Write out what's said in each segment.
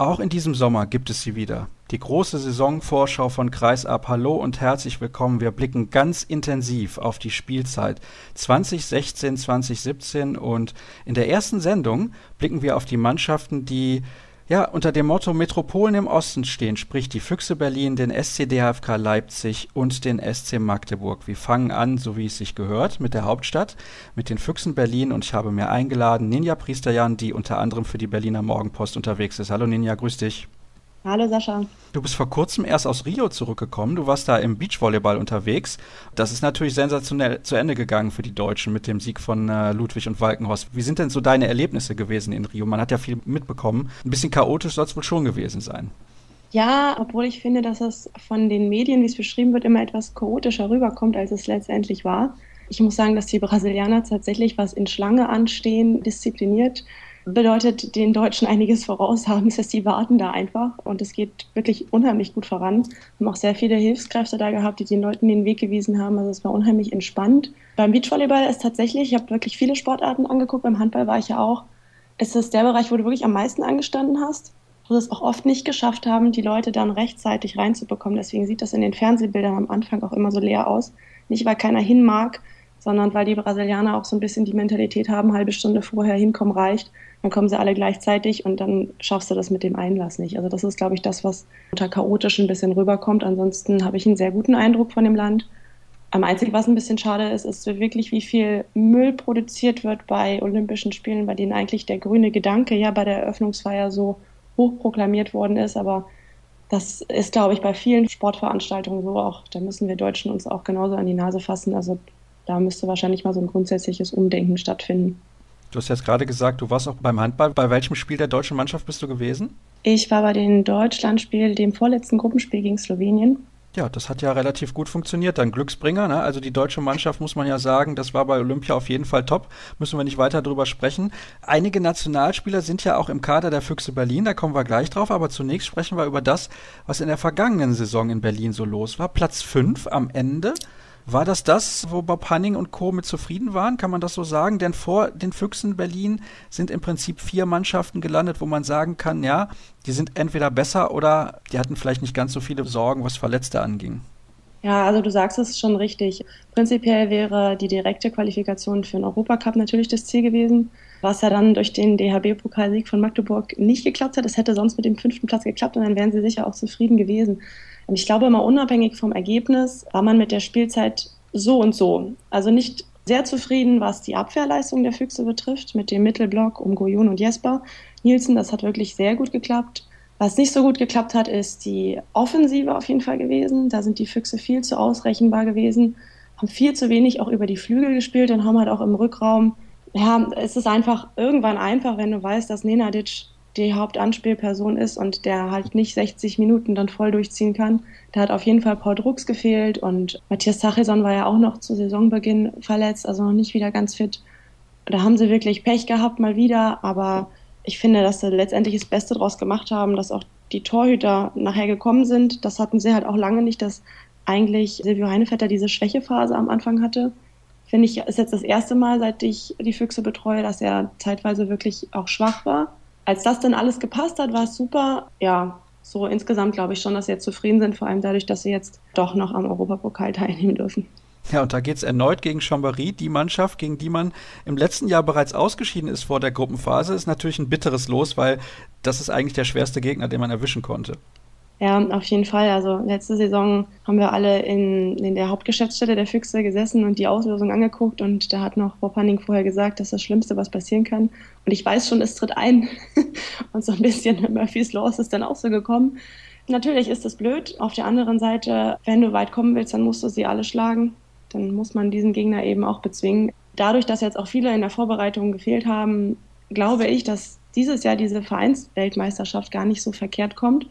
Auch in diesem Sommer gibt es sie wieder. Die große Saisonvorschau von Kreisab. Hallo und herzlich willkommen. Wir blicken ganz intensiv auf die Spielzeit 2016, 2017 und in der ersten Sendung blicken wir auf die Mannschaften, die ja, unter dem Motto Metropolen im Osten stehen, sprich die Füchse Berlin, den SC DHFK Leipzig und den SC Magdeburg. Wir fangen an, so wie es sich gehört, mit der Hauptstadt, mit den Füchsen Berlin und ich habe mir eingeladen Ninja Priesterjan, die unter anderem für die Berliner Morgenpost unterwegs ist. Hallo Ninja, grüß dich. Hallo Sascha. Du bist vor kurzem erst aus Rio zurückgekommen. Du warst da im Beachvolleyball unterwegs. Das ist natürlich sensationell zu Ende gegangen für die Deutschen mit dem Sieg von äh, Ludwig und Walkenhorst. Wie sind denn so deine Erlebnisse gewesen in Rio? Man hat ja viel mitbekommen. Ein bisschen chaotisch soll es wohl schon gewesen sein. Ja, obwohl ich finde, dass es von den Medien, wie es beschrieben wird, immer etwas chaotischer rüberkommt, als es letztendlich war. Ich muss sagen, dass die Brasilianer tatsächlich, was in Schlange anstehen, diszipliniert bedeutet den Deutschen einiges voraus haben. Das heißt, die warten da einfach und es geht wirklich unheimlich gut voran. Wir haben auch sehr viele Hilfskräfte da gehabt, die den Leuten den Weg gewiesen haben. Also es war unheimlich entspannt. Beim Beachvolleyball ist tatsächlich, ich habe wirklich viele Sportarten angeguckt, beim Handball war ich ja auch, ist es der Bereich, wo du wirklich am meisten angestanden hast, wo es auch oft nicht geschafft haben, die Leute dann rechtzeitig reinzubekommen. Deswegen sieht das in den Fernsehbildern am Anfang auch immer so leer aus. Nicht, weil keiner hin mag, sondern weil die Brasilianer auch so ein bisschen die Mentalität haben, halbe Stunde vorher hinkommen reicht dann kommen sie alle gleichzeitig und dann schaffst du das mit dem Einlass nicht. Also das ist, glaube ich, das, was unter chaotisch ein bisschen rüberkommt. Ansonsten habe ich einen sehr guten Eindruck von dem Land. Am einzigen, was ein bisschen schade ist, ist wirklich, wie viel Müll produziert wird bei Olympischen Spielen, bei denen eigentlich der grüne Gedanke ja bei der Eröffnungsfeier so hoch proklamiert worden ist. Aber das ist, glaube ich, bei vielen Sportveranstaltungen so auch. Da müssen wir Deutschen uns auch genauso an die Nase fassen. Also da müsste wahrscheinlich mal so ein grundsätzliches Umdenken stattfinden. Du hast jetzt gerade gesagt, du warst auch beim Handball. Bei welchem Spiel der deutschen Mannschaft bist du gewesen? Ich war bei dem Deutschlandspiel, dem vorletzten Gruppenspiel gegen Slowenien. Ja, das hat ja relativ gut funktioniert. Dann Glücksbringer, ne? Also die deutsche Mannschaft muss man ja sagen, das war bei Olympia auf jeden Fall top. Müssen wir nicht weiter drüber sprechen. Einige Nationalspieler sind ja auch im Kader der Füchse Berlin, da kommen wir gleich drauf. Aber zunächst sprechen wir über das, was in der vergangenen Saison in Berlin so los war. Platz 5 am Ende. War das das, wo Bob Hanning und Co. mit zufrieden waren? Kann man das so sagen? Denn vor den Füchsen Berlin sind im Prinzip vier Mannschaften gelandet, wo man sagen kann, ja, die sind entweder besser oder die hatten vielleicht nicht ganz so viele Sorgen, was Verletzte anging. Ja, also du sagst es schon richtig. Prinzipiell wäre die direkte Qualifikation für den Europacup natürlich das Ziel gewesen, was ja dann durch den DHB-Pokalsieg von Magdeburg nicht geklappt hat. Es hätte sonst mit dem fünften Platz geklappt und dann wären sie sicher auch zufrieden gewesen. Und ich glaube, immer unabhängig vom Ergebnis war man mit der Spielzeit so und so. Also nicht sehr zufrieden, was die Abwehrleistung der Füchse betrifft, mit dem Mittelblock um Goyun und Jesper. Nielsen, das hat wirklich sehr gut geklappt. Was nicht so gut geklappt hat, ist die Offensive auf jeden Fall gewesen. Da sind die Füchse viel zu ausrechenbar gewesen, haben viel zu wenig auch über die Flügel gespielt und haben halt auch im Rückraum, ja, es ist einfach irgendwann einfach, wenn du weißt, dass Nenadic die Hauptanspielperson ist und der halt nicht 60 Minuten dann voll durchziehen kann. Da hat auf jeden Fall Paul Drucks gefehlt und Matthias Sachison war ja auch noch zu Saisonbeginn verletzt, also noch nicht wieder ganz fit. Da haben sie wirklich Pech gehabt mal wieder, aber ich finde, dass sie letztendlich das Beste draus gemacht haben, dass auch die Torhüter nachher gekommen sind. Das hatten sie halt auch lange nicht, dass eigentlich Silvio Heinevetter diese Schwächephase am Anfang hatte. Finde ich, ist jetzt das erste Mal, seit ich die Füchse betreue, dass er zeitweise wirklich auch schwach war als das dann alles gepasst hat, war es super. Ja, so insgesamt glaube ich schon, dass sie jetzt zufrieden sind, vor allem dadurch, dass sie jetzt doch noch am Europapokal teilnehmen dürfen. Ja, und da geht es erneut gegen Chambéry, die Mannschaft, gegen die man im letzten Jahr bereits ausgeschieden ist vor der Gruppenphase. Ist natürlich ein bitteres Los, weil das ist eigentlich der schwerste Gegner, den man erwischen konnte. Ja, auf jeden Fall. Also letzte Saison haben wir alle in, in der Hauptgeschäftsstelle der Füchse gesessen und die Auslösung angeguckt und da hat noch Bob Hanning vorher gesagt, dass das Schlimmste, was passieren kann. Und ich weiß schon, es tritt ein. und so ein bisschen Murphy's Law ist dann auch so gekommen. Natürlich ist es blöd. Auf der anderen Seite, wenn du weit kommen willst, dann musst du sie alle schlagen. Dann muss man diesen Gegner eben auch bezwingen. Dadurch, dass jetzt auch viele in der Vorbereitung gefehlt haben, glaube ich, dass dieses Jahr diese Vereinsweltmeisterschaft gar nicht so verkehrt kommt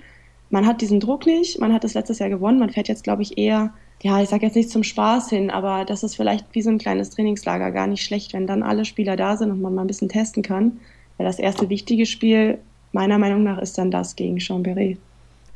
man hat diesen Druck nicht, man hat es letztes Jahr gewonnen, man fährt jetzt, glaube ich, eher, ja, ich sage jetzt nicht zum Spaß hin, aber das ist vielleicht wie so ein kleines Trainingslager gar nicht schlecht, wenn dann alle Spieler da sind und man mal ein bisschen testen kann. Weil das erste wichtige Spiel, meiner Meinung nach, ist dann das gegen Chambéry.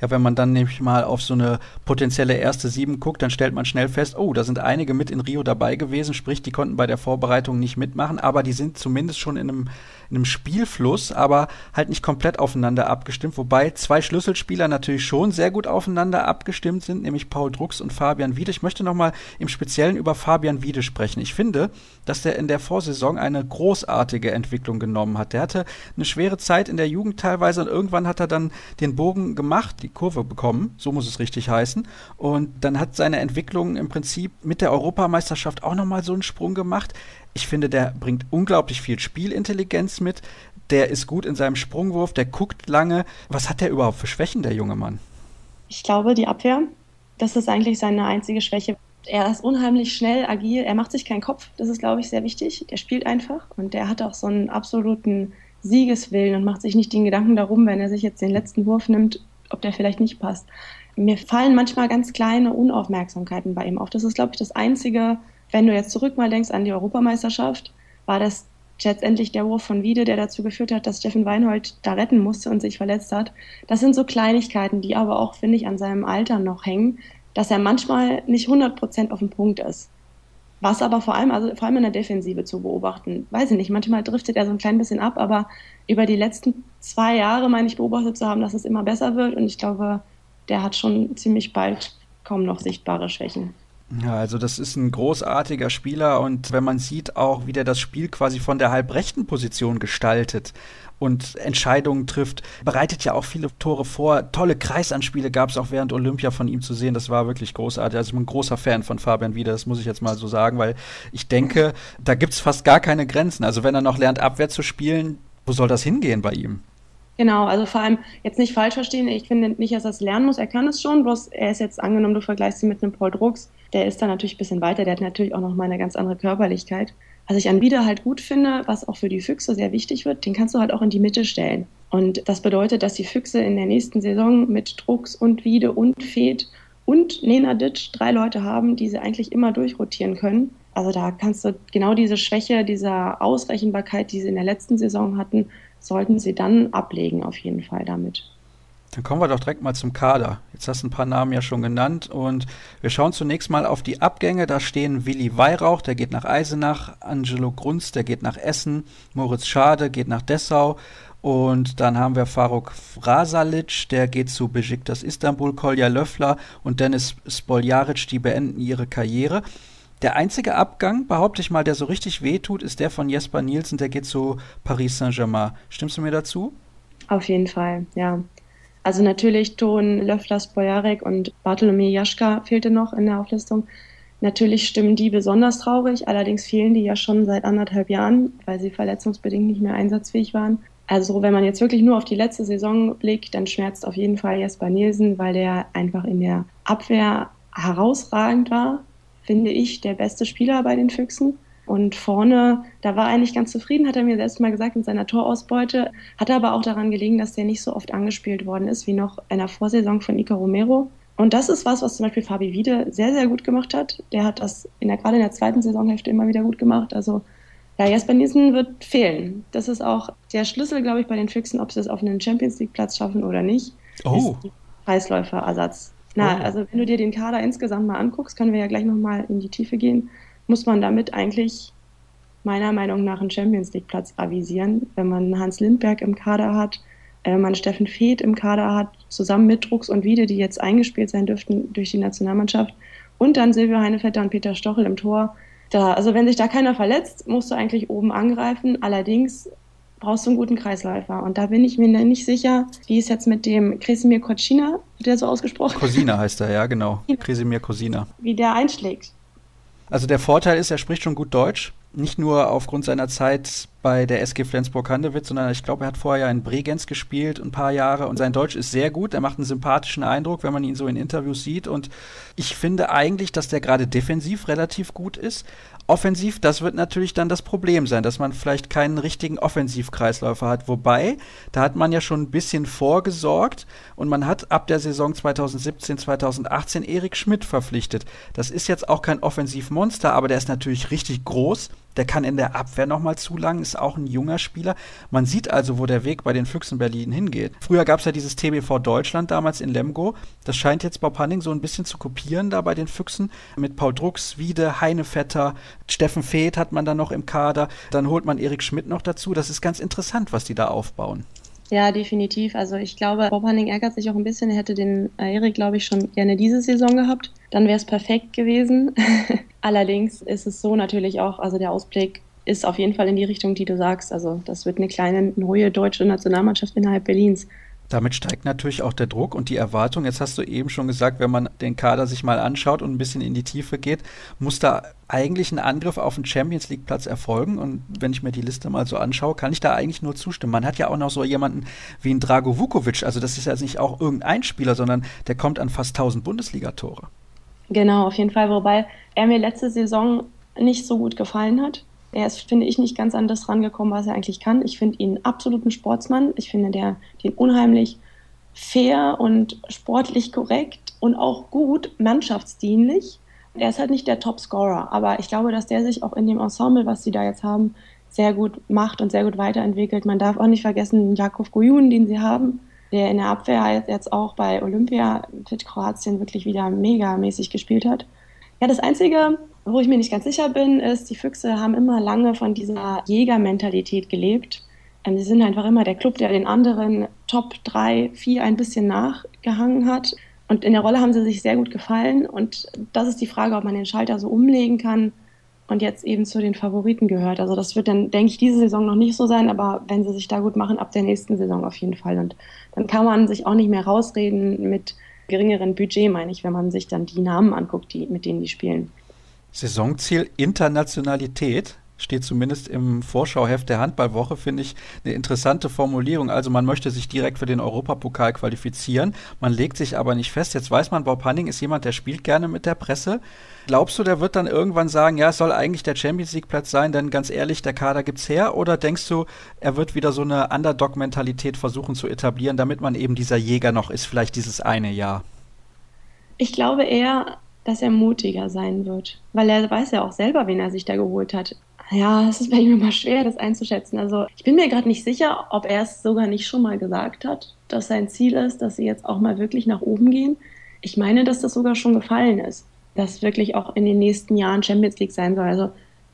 Ja, wenn man dann nämlich mal auf so eine potenzielle erste Sieben guckt, dann stellt man schnell fest, oh, da sind einige mit in Rio dabei gewesen, sprich, die konnten bei der Vorbereitung nicht mitmachen, aber die sind zumindest schon in einem, in einem Spielfluss, aber halt nicht komplett aufeinander abgestimmt, wobei zwei Schlüsselspieler natürlich schon sehr gut aufeinander abgestimmt sind, nämlich Paul Drucks und Fabian Wiede. Ich möchte nochmal im Speziellen über Fabian Wiede sprechen. Ich finde, dass der in der Vorsaison eine großartige Entwicklung genommen hat. Der hatte eine schwere Zeit in der Jugend teilweise und irgendwann hat er dann den Bogen gemacht, die Kurve bekommen, so muss es richtig heißen. Und dann hat seine Entwicklung im Prinzip mit der Europameisterschaft auch nochmal so einen Sprung gemacht. Ich finde, der bringt unglaublich viel Spielintelligenz mit. Der ist gut in seinem Sprungwurf, der guckt lange. Was hat der überhaupt für Schwächen, der junge Mann? Ich glaube, die Abwehr. Das ist eigentlich seine einzige Schwäche. Er ist unheimlich schnell, agil. Er macht sich keinen Kopf. Das ist, glaube ich, sehr wichtig. Der spielt einfach und der hat auch so einen absoluten Siegeswillen und macht sich nicht den Gedanken darum, wenn er sich jetzt den letzten Wurf nimmt, ob der vielleicht nicht passt. Mir fallen manchmal ganz kleine Unaufmerksamkeiten bei ihm auf. Das ist, glaube ich, das Einzige, wenn du jetzt zurück mal denkst an die Europameisterschaft, war das letztendlich der Wurf von Wiede, der dazu geführt hat, dass Steffen Weinhold da retten musste und sich verletzt hat. Das sind so Kleinigkeiten, die aber auch, finde ich, an seinem Alter noch hängen, dass er manchmal nicht 100 Prozent auf dem Punkt ist. Was aber vor allem, also vor allem in der Defensive zu beobachten, weiß ich nicht, manchmal driftet er so ein klein bisschen ab, aber über die letzten zwei Jahre meine ich beobachtet zu haben, dass es immer besser wird und ich glaube, der hat schon ziemlich bald kaum noch sichtbare Schwächen. Ja, also das ist ein großartiger Spieler und wenn man sieht auch, wie der das Spiel quasi von der halbrechten Position gestaltet und Entscheidungen trifft, bereitet ja auch viele Tore vor. Tolle Kreisanspiele gab es auch während Olympia von ihm zu sehen. Das war wirklich großartig. Also ich bin ein großer Fan von Fabian Wieder, das muss ich jetzt mal so sagen, weil ich denke, da gibt es fast gar keine Grenzen. Also wenn er noch lernt, Abwehr zu spielen, wo soll das hingehen bei ihm? Genau, also vor allem jetzt nicht falsch verstehen. Ich finde nicht, dass er es lernen muss. Er kann es schon, bloß er ist jetzt angenommen, du vergleichst ihn mit einem Paul Drucks. Der ist da natürlich ein bisschen weiter. Der hat natürlich auch noch mal eine ganz andere Körperlichkeit. Was ich an Wieder halt gut finde, was auch für die Füchse sehr wichtig wird, den kannst du halt auch in die Mitte stellen. Und das bedeutet, dass die Füchse in der nächsten Saison mit Drucks und Wiede und Fed und Nenadic drei Leute haben, die sie eigentlich immer durchrotieren können. Also da kannst du genau diese Schwäche, dieser Ausrechenbarkeit, die sie in der letzten Saison hatten, sollten sie dann ablegen auf jeden Fall damit. Dann kommen wir doch direkt mal zum Kader. Jetzt hast du ein paar Namen ja schon genannt und wir schauen zunächst mal auf die Abgänge. Da stehen Willi Weihrauch, der geht nach Eisenach, Angelo Grunz, der geht nach Essen, Moritz Schade geht nach Dessau und dann haben wir Faruk Frasalic, der geht zu Besiktas Istanbul, Kolja Löffler und Dennis Spoljaric, die beenden ihre Karriere. Der einzige Abgang, behaupte ich mal, der so richtig wehtut, ist der von Jesper Nielsen, der geht zu Paris Saint-Germain. Stimmst du mir dazu? Auf jeden Fall, ja. Also natürlich Ton Löffler, Spojarek und Bartolomej Jaschka fehlte noch in der Auflistung. Natürlich stimmen die besonders traurig, allerdings fehlen die ja schon seit anderthalb Jahren, weil sie verletzungsbedingt nicht mehr einsatzfähig waren. Also wenn man jetzt wirklich nur auf die letzte Saison blickt, dann schmerzt auf jeden Fall Jesper Nielsen, weil der einfach in der Abwehr herausragend war, finde ich, der beste Spieler bei den Füchsen. Und vorne, da war er eigentlich ganz zufrieden, hat er mir selbst mal gesagt, mit seiner Torausbeute. Hat aber auch daran gelegen, dass der nicht so oft angespielt worden ist, wie noch in der Vorsaison von Ica Romero. Und das ist was, was zum Beispiel Fabi Wiede sehr, sehr gut gemacht hat. Der hat das in der, gerade in der zweiten Saisonhälfte immer wieder gut gemacht. Also, ja, Jesper Nielsen wird fehlen. Das ist auch der Schlüssel, glaube ich, bei den Füchsen, ob sie es auf einen Champions League Platz schaffen oder nicht. Oh. Kreisläuferersatz. Na, oh. also wenn du dir den Kader insgesamt mal anguckst, können wir ja gleich nochmal in die Tiefe gehen muss man damit eigentlich meiner Meinung nach einen Champions League Platz avisieren, wenn man Hans Lindberg im Kader hat, wenn man Steffen Feeth im Kader hat, zusammen mit Drucks und Wiede, die jetzt eingespielt sein dürften durch die Nationalmannschaft und dann Silvio Heinevetter und Peter Stochel im Tor. Da, also wenn sich da keiner verletzt, musst du eigentlich oben angreifen. Allerdings brauchst du einen guten Kreisläufer. Und da bin ich mir nicht sicher, wie es jetzt mit dem Kresimir Kocina, der so ausgesprochen Kosina heißt er, ja, genau. Kresimir Kosina. Wie der einschlägt. Also der Vorteil ist, er spricht schon gut Deutsch. Nicht nur aufgrund seiner Zeit bei der SG Flensburg-Handewitt, sondern ich glaube, er hat vorher ja in Bregenz gespielt, ein paar Jahre. Und sein Deutsch ist sehr gut. Er macht einen sympathischen Eindruck, wenn man ihn so in Interviews sieht. Und ich finde eigentlich, dass der gerade defensiv relativ gut ist. Offensiv, das wird natürlich dann das Problem sein, dass man vielleicht keinen richtigen Offensivkreisläufer hat. Wobei, da hat man ja schon ein bisschen vorgesorgt und man hat ab der Saison 2017, 2018 Erik Schmidt verpflichtet. Das ist jetzt auch kein Offensivmonster, aber der ist natürlich richtig groß. Der kann in der Abwehr nochmal zulangen, ist auch ein junger Spieler. Man sieht also, wo der Weg bei den Füchsen Berlin hingeht. Früher gab es ja dieses TBV Deutschland damals in Lemgo. Das scheint jetzt Bob Hanning so ein bisschen zu kopieren da bei den Füchsen. Mit Paul Drucks, Wiede, Heinevetter, Steffen Feeth hat man da noch im Kader. Dann holt man Erik Schmidt noch dazu. Das ist ganz interessant, was die da aufbauen. Ja, definitiv. Also ich glaube, Bob Hanning ärgert sich auch ein bisschen. Er hätte den Erik, glaube ich, schon gerne diese Saison gehabt. Dann wäre es perfekt gewesen. Allerdings ist es so natürlich auch, also der Ausblick ist auf jeden Fall in die Richtung, die du sagst. Also das wird eine kleine neue deutsche Nationalmannschaft innerhalb Berlins. Damit steigt natürlich auch der Druck und die Erwartung. Jetzt hast du eben schon gesagt, wenn man den Kader sich mal anschaut und ein bisschen in die Tiefe geht, muss da eigentlich ein Angriff auf den Champions League Platz erfolgen. Und wenn ich mir die Liste mal so anschaue, kann ich da eigentlich nur zustimmen. Man hat ja auch noch so jemanden wie ein Drago Vukovic. Also das ist ja nicht auch irgendein Spieler, sondern der kommt an fast 1000 Bundesligatore. Genau, auf jeden Fall. Wobei er mir letzte Saison nicht so gut gefallen hat. Er ist, finde ich, nicht ganz an das rangekommen, was er eigentlich kann. Ich finde ihn absoluten Sportsmann. Ich finde der, den unheimlich fair und sportlich korrekt und auch gut mannschaftsdienlich. Er ist halt nicht der Top-Scorer, aber ich glaube, dass der sich auch in dem Ensemble, was sie da jetzt haben, sehr gut macht und sehr gut weiterentwickelt. Man darf auch nicht vergessen, Jakov Gojun, den sie haben, der in der Abwehr jetzt auch bei Olympia für Kroatien wirklich wieder megamäßig gespielt hat. Ja, das Einzige, wo ich mir nicht ganz sicher bin, ist, die Füchse haben immer lange von dieser Jägermentalität gelebt. Ähm, sie sind einfach immer der Club, der den anderen Top 3, 4 ein bisschen nachgehangen hat. Und in der Rolle haben sie sich sehr gut gefallen. Und das ist die Frage, ob man den Schalter so umlegen kann und jetzt eben zu den Favoriten gehört. Also das wird dann, denke ich, diese Saison noch nicht so sein, aber wenn sie sich da gut machen, ab der nächsten Saison auf jeden Fall. Und dann kann man sich auch nicht mehr rausreden mit geringeren Budget, meine ich, wenn man sich dann die Namen anguckt, die, mit denen die spielen. Saisonziel Internationalität steht zumindest im Vorschauheft der Handballwoche, finde ich eine interessante Formulierung. Also man möchte sich direkt für den Europapokal qualifizieren, man legt sich aber nicht fest. Jetzt weiß man, Bob Hanning ist jemand, der spielt gerne mit der Presse. Glaubst du, der wird dann irgendwann sagen, ja, es soll eigentlich der Champions League Platz sein, denn ganz ehrlich, der Kader gibt's her? Oder denkst du, er wird wieder so eine Underdog-Mentalität versuchen zu etablieren, damit man eben dieser Jäger noch ist, vielleicht dieses eine Jahr? Ich glaube eher, dass er mutiger sein wird. Weil er weiß ja auch selber, wen er sich da geholt hat. Ja, es ist bei ihm immer schwer, das einzuschätzen. Also ich bin mir gerade nicht sicher, ob er es sogar nicht schon mal gesagt hat, dass sein Ziel ist, dass sie jetzt auch mal wirklich nach oben gehen. Ich meine, dass das sogar schon gefallen ist, dass wirklich auch in den nächsten Jahren Champions League sein soll. Also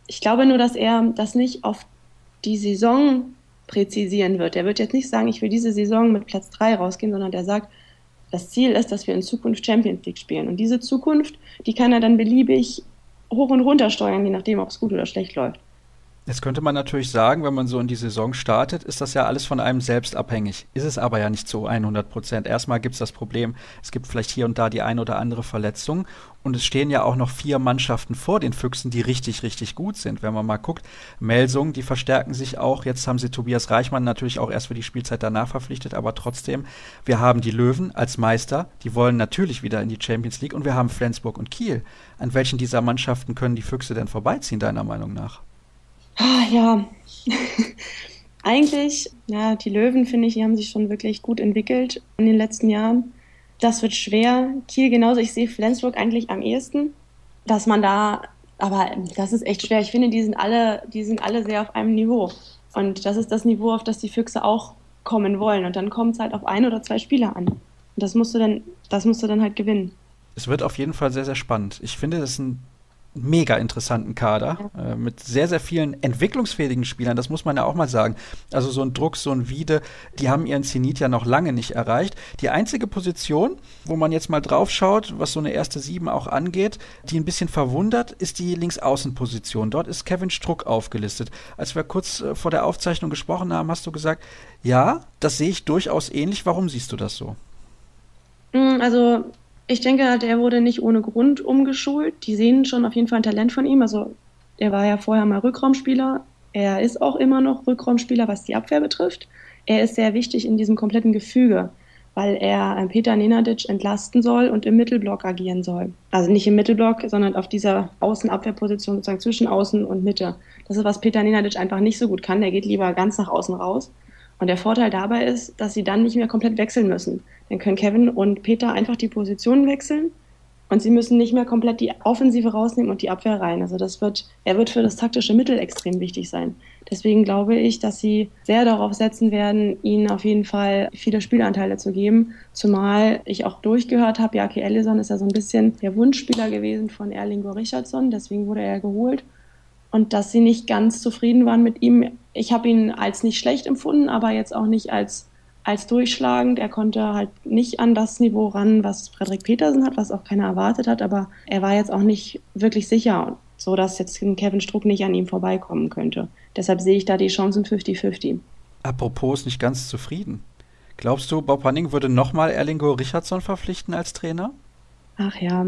ich glaube nur, dass er das nicht auf die Saison präzisieren wird. Er wird jetzt nicht sagen, ich will diese Saison mit Platz 3 rausgehen, sondern der sagt, das Ziel ist, dass wir in Zukunft Champions League spielen. Und diese Zukunft, die kann er dann beliebig hoch und runter steuern, je nachdem, ob es gut oder schlecht läuft. Jetzt könnte man natürlich sagen, wenn man so in die Saison startet, ist das ja alles von einem selbst abhängig. Ist es aber ja nicht zu 100 Prozent. Erstmal gibt es das Problem, es gibt vielleicht hier und da die ein oder andere Verletzung. Und es stehen ja auch noch vier Mannschaften vor den Füchsen, die richtig, richtig gut sind. Wenn man mal guckt, Melsung, die verstärken sich auch. Jetzt haben sie Tobias Reichmann natürlich auch erst für die Spielzeit danach verpflichtet. Aber trotzdem, wir haben die Löwen als Meister. Die wollen natürlich wieder in die Champions League. Und wir haben Flensburg und Kiel. An welchen dieser Mannschaften können die Füchse denn vorbeiziehen, deiner Meinung nach? Ah, ja, eigentlich, ja, die Löwen, finde ich, die haben sich schon wirklich gut entwickelt in den letzten Jahren. Das wird schwer. Kiel genauso. Ich sehe Flensburg eigentlich am ehesten, dass man da, aber das ist echt schwer. Ich finde, die sind alle, die sind alle sehr auf einem Niveau. Und das ist das Niveau, auf das die Füchse auch kommen wollen. Und dann kommt es halt auf ein oder zwei Spieler an. Und das musst du dann, das musst du dann halt gewinnen. Es wird auf jeden Fall sehr, sehr spannend. Ich finde, das ist ein mega interessanten Kader äh, mit sehr, sehr vielen entwicklungsfähigen Spielern, das muss man ja auch mal sagen. Also so ein Druck, so ein Wiede, die haben ihren Zenit ja noch lange nicht erreicht. Die einzige Position, wo man jetzt mal drauf schaut, was so eine erste Sieben auch angeht, die ein bisschen verwundert, ist die Linksaußenposition. Dort ist Kevin Struck aufgelistet. Als wir kurz äh, vor der Aufzeichnung gesprochen haben, hast du gesagt, ja, das sehe ich durchaus ähnlich. Warum siehst du das so? Mm, also ich denke, der wurde nicht ohne Grund umgeschult. Die sehen schon auf jeden Fall ein Talent von ihm. Also er war ja vorher mal Rückraumspieler. Er ist auch immer noch Rückraumspieler, was die Abwehr betrifft. Er ist sehr wichtig in diesem kompletten Gefüge, weil er äh, Peter Nenadic entlasten soll und im Mittelblock agieren soll. Also nicht im Mittelblock, sondern auf dieser Außenabwehrposition sozusagen zwischen Außen und Mitte. Das ist, was Peter Nenadic einfach nicht so gut kann. Der geht lieber ganz nach außen raus. Und der Vorteil dabei ist, dass sie dann nicht mehr komplett wechseln müssen. Dann können Kevin und Peter einfach die Positionen wechseln Und sie müssen nicht mehr komplett die Offensive rausnehmen und die Abwehr rein. Also das wird, er wird für das taktische Mittel extrem wichtig sein. Deswegen glaube ich, dass sie sehr darauf setzen werden, ihnen auf jeden Fall viele Spielanteile zu geben. Zumal ich auch durchgehört habe, Jaki Ellison ist ja so ein bisschen der Wunschspieler gewesen von Erlingo Richardson, deswegen wurde er geholt. Und dass sie nicht ganz zufrieden waren mit ihm. Ich habe ihn als nicht schlecht empfunden, aber jetzt auch nicht als als durchschlagend. Er konnte halt nicht an das Niveau ran, was Frederik Petersen hat, was auch keiner erwartet hat, aber er war jetzt auch nicht wirklich sicher, so dass jetzt Kevin Struck nicht an ihm vorbeikommen könnte. Deshalb sehe ich da die Chancen 50-50. Apropos nicht ganz zufrieden. Glaubst du, Bob Hanning würde nochmal Erlingo Richardson verpflichten als Trainer? Ach ja.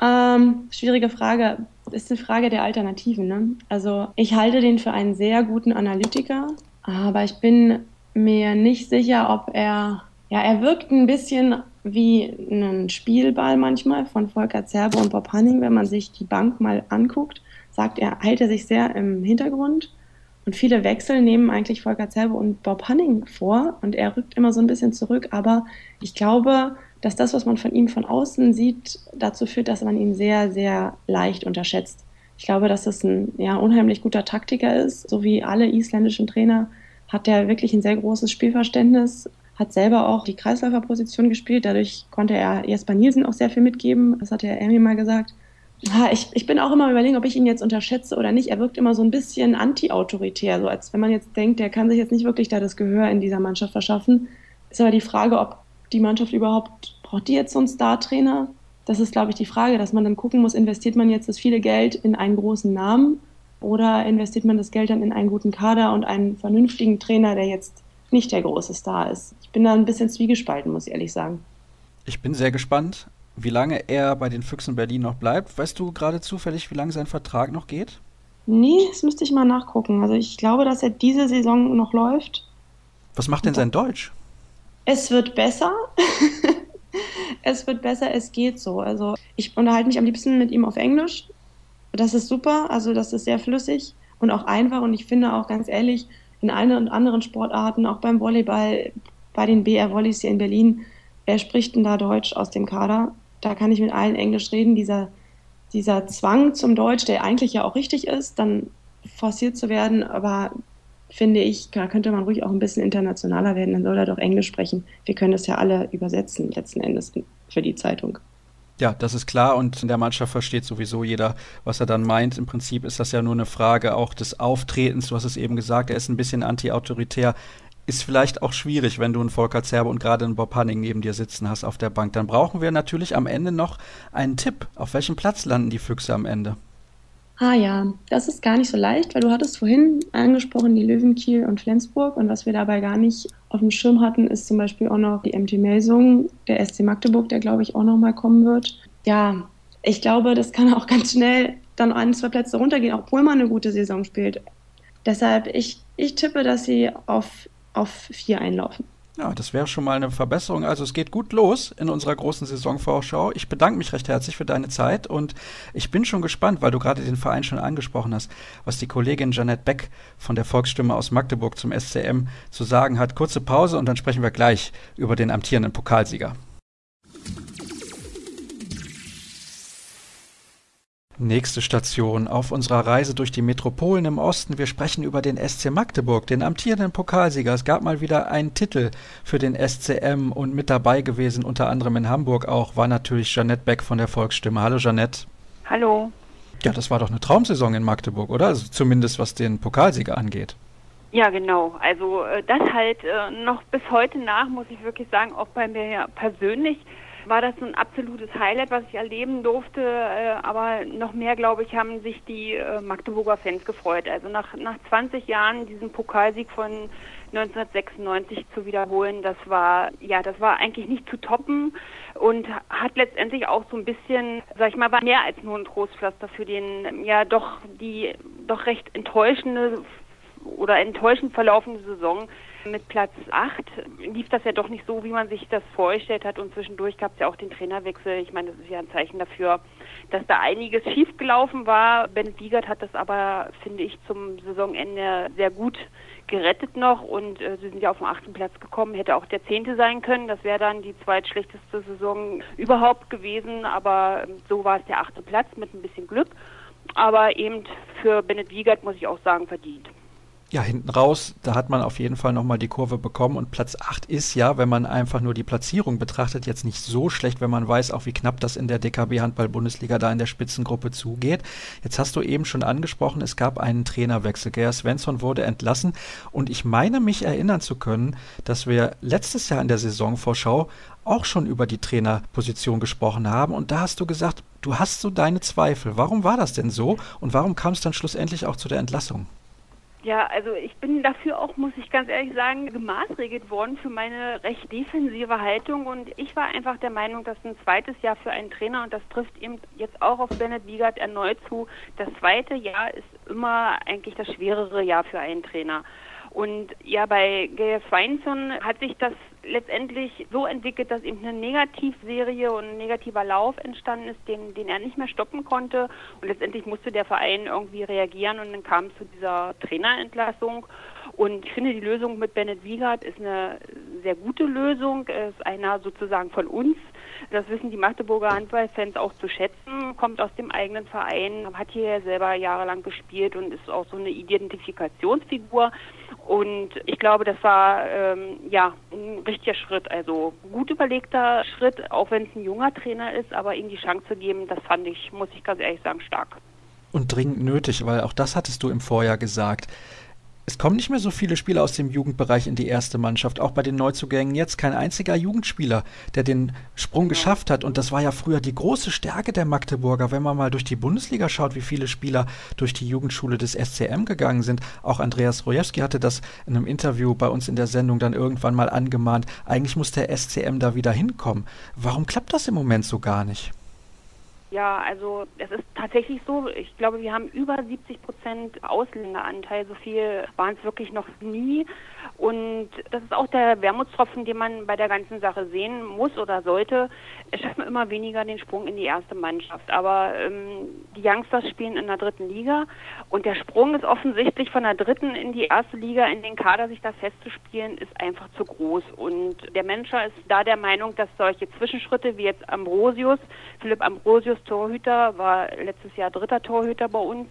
Ähm, schwierige Frage. Ist eine Frage der Alternativen. Ne? Also ich halte den für einen sehr guten Analytiker, aber ich bin mir nicht sicher, ob er, ja, er wirkt ein bisschen wie ein Spielball manchmal von Volker Zerbe und Bob Hanning, wenn man sich die Bank mal anguckt, sagt er, hält er sich sehr im Hintergrund. Und viele Wechsel nehmen eigentlich Volker Zerbe und Bob Hanning vor und er rückt immer so ein bisschen zurück. Aber ich glaube, dass das, was man von ihm von außen sieht, dazu führt, dass man ihn sehr, sehr leicht unterschätzt. Ich glaube, dass das ein ja, unheimlich guter Taktiker ist, so wie alle isländischen Trainer hat er wirklich ein sehr großes Spielverständnis, hat selber auch die Kreisläuferposition gespielt. Dadurch konnte er Jesper Nielsen auch sehr viel mitgeben. Das hat ja Amy mal gesagt. Ich, ich bin auch immer überlegen, ob ich ihn jetzt unterschätze oder nicht. Er wirkt immer so ein bisschen anti-autoritär, so als wenn man jetzt denkt, der kann sich jetzt nicht wirklich da das Gehör in dieser Mannschaft verschaffen. Ist aber die Frage, ob die Mannschaft überhaupt, braucht die jetzt so einen Star-Trainer? Das ist, glaube ich, die Frage, dass man dann gucken muss, investiert man jetzt das viele Geld in einen großen Namen oder investiert man das Geld dann in einen guten Kader und einen vernünftigen Trainer, der jetzt nicht der große Star ist? Ich bin da ein bisschen zwiegespalten, muss ich ehrlich sagen. Ich bin sehr gespannt, wie lange er bei den Füchsen Berlin noch bleibt. Weißt du gerade zufällig, wie lange sein Vertrag noch geht? Nee, das müsste ich mal nachgucken. Also ich glaube, dass er diese Saison noch läuft. Was macht denn sein Deutsch? Es wird besser. es wird besser, es geht so. Also ich unterhalte mich am liebsten mit ihm auf Englisch, das ist super, also das ist sehr flüssig und auch einfach und ich finde auch ganz ehrlich, in allen und anderen Sportarten, auch beim Volleyball, bei den BR Volleys hier in Berlin, wer spricht denn da Deutsch aus dem Kader? Da kann ich mit allen Englisch reden. Dieser, dieser Zwang zum Deutsch, der eigentlich ja auch richtig ist, dann forciert zu werden, aber finde ich, da könnte man ruhig auch ein bisschen internationaler werden, dann soll er doch Englisch sprechen. Wir können das ja alle übersetzen, letzten Endes für die Zeitung. Ja, das ist klar und in der Mannschaft versteht sowieso jeder, was er dann meint. Im Prinzip ist das ja nur eine Frage auch des Auftretens. Du hast es eben gesagt, er ist ein bisschen anti-autoritär. Ist vielleicht auch schwierig, wenn du einen Volker Zerbe und gerade einen Bob Hanning neben dir sitzen hast auf der Bank. Dann brauchen wir natürlich am Ende noch einen Tipp. Auf welchem Platz landen die Füchse am Ende? Ah ja, das ist gar nicht so leicht, weil du hattest vorhin angesprochen die Löwen Kiel und Flensburg und was wir dabei gar nicht auf dem Schirm hatten, ist zum Beispiel auch noch die MT Melsung, der SC Magdeburg, der glaube ich auch noch mal kommen wird. Ja, ich glaube, das kann auch ganz schnell dann ein, zwei Plätze runtergehen, obwohl man eine gute Saison spielt. Deshalb, ich, ich tippe, dass sie auf, auf vier einlaufen. Ja, das wäre schon mal eine Verbesserung. Also es geht gut los in unserer großen Saisonvorschau. Ich bedanke mich recht herzlich für deine Zeit und ich bin schon gespannt, weil du gerade den Verein schon angesprochen hast, was die Kollegin Janette Beck von der Volksstimme aus Magdeburg zum SCM zu sagen hat. Kurze Pause und dann sprechen wir gleich über den amtierenden Pokalsieger. Nächste Station auf unserer Reise durch die Metropolen im Osten. Wir sprechen über den SC Magdeburg, den amtierenden Pokalsieger. Es gab mal wieder einen Titel für den SCM und mit dabei gewesen, unter anderem in Hamburg auch, war natürlich Jeanette Beck von der Volksstimme. Hallo Jeanette. Hallo. Ja, das war doch eine Traumsaison in Magdeburg, oder? Also zumindest was den Pokalsieger angeht. Ja, genau. Also äh, das halt äh, noch bis heute nach, muss ich wirklich sagen, auch bei mir persönlich war das ein absolutes Highlight, was ich erleben durfte. Äh, aber noch mehr, glaube ich, haben sich die äh, Magdeburger Fans gefreut. Also nach, nach 20 Jahren diesen Pokalsieg von 1996 zu wiederholen, das war, ja, das war eigentlich nicht zu toppen und hat letztendlich auch so ein bisschen, sag ich mal, war mehr als nur ein Trostpflaster für den, ja, doch die, doch recht enttäuschende oder enttäuschend verlaufende Saison mit Platz 8 lief das ja doch nicht so, wie man sich das vorgestellt hat und zwischendurch gab es ja auch den Trainerwechsel. Ich meine, das ist ja ein Zeichen dafür, dass da einiges schiefgelaufen war. Bennett Wiegert hat das aber, finde ich, zum Saisonende sehr gut gerettet noch und äh, sie sind ja auf den achten Platz gekommen, hätte auch der zehnte sein können. Das wäre dann die zweitschlechteste Saison überhaupt gewesen, aber ähm, so war es der achte Platz mit ein bisschen Glück. Aber eben für Bennett Wiegert muss ich auch sagen, verdient ja, hinten raus, da hat man auf jeden Fall nochmal die Kurve bekommen und Platz 8 ist ja, wenn man einfach nur die Platzierung betrachtet, jetzt nicht so schlecht, wenn man weiß, auch wie knapp das in der DKB Handball-Bundesliga da in der Spitzengruppe zugeht. Jetzt hast du eben schon angesprochen, es gab einen Trainerwechsel. Gerhard Svensson wurde entlassen und ich meine mich erinnern zu können, dass wir letztes Jahr in der Saisonvorschau auch schon über die Trainerposition gesprochen haben und da hast du gesagt, du hast so deine Zweifel. Warum war das denn so und warum kam es dann schlussendlich auch zu der Entlassung? Ja, also ich bin dafür auch, muss ich ganz ehrlich sagen, gemaßregelt worden für meine recht defensive Haltung und ich war einfach der Meinung, dass ein zweites Jahr für einen Trainer und das trifft eben jetzt auch auf Bennett Wiegert erneut zu, das zweite Jahr ist immer eigentlich das schwerere Jahr für einen Trainer. Und ja, bei Gail Sveinsson hat sich das letztendlich so entwickelt, dass eben eine Negativserie und ein negativer Lauf entstanden ist, den, den er nicht mehr stoppen konnte. Und letztendlich musste der Verein irgendwie reagieren und dann kam es zu dieser Trainerentlassung. Und ich finde, die Lösung mit Bennett Wiegert ist eine sehr gute Lösung, ist einer sozusagen von uns. Das wissen die Magdeburger Handballfans auch zu schätzen, kommt aus dem eigenen Verein, hat hier selber jahrelang gespielt und ist auch so eine Identifikationsfigur. Und ich glaube, das war ähm, ja ein richtiger Schritt, also gut überlegter Schritt, auch wenn es ein junger Trainer ist, aber ihm die Chance zu geben, das fand ich, muss ich ganz ehrlich sagen, stark. Und dringend nötig, weil auch das hattest du im Vorjahr gesagt. Es kommen nicht mehr so viele Spieler aus dem Jugendbereich in die erste Mannschaft, auch bei den Neuzugängen jetzt kein einziger Jugendspieler, der den Sprung geschafft hat. Und das war ja früher die große Stärke der Magdeburger, wenn man mal durch die Bundesliga schaut, wie viele Spieler durch die Jugendschule des SCM gegangen sind. Auch Andreas Rojewski hatte das in einem Interview bei uns in der Sendung dann irgendwann mal angemahnt. Eigentlich muss der SCM da wieder hinkommen. Warum klappt das im Moment so gar nicht? Ja, also es ist tatsächlich so, ich glaube, wir haben über 70 Prozent Ausländeranteil. So viel waren es wirklich noch nie. Und das ist auch der Wermutstropfen, den man bei der ganzen Sache sehen muss oder sollte. Es schaffen immer weniger den Sprung in die erste Mannschaft. Aber ähm, die Youngsters spielen in der dritten Liga und der Sprung ist offensichtlich von der dritten in die erste Liga in den Kader sich da festzuspielen, ist einfach zu groß. Und der Manager ist da der Meinung, dass solche Zwischenschritte wie jetzt Ambrosius, Philipp Ambrosius Torhüter, war letztes Jahr dritter Torhüter bei uns,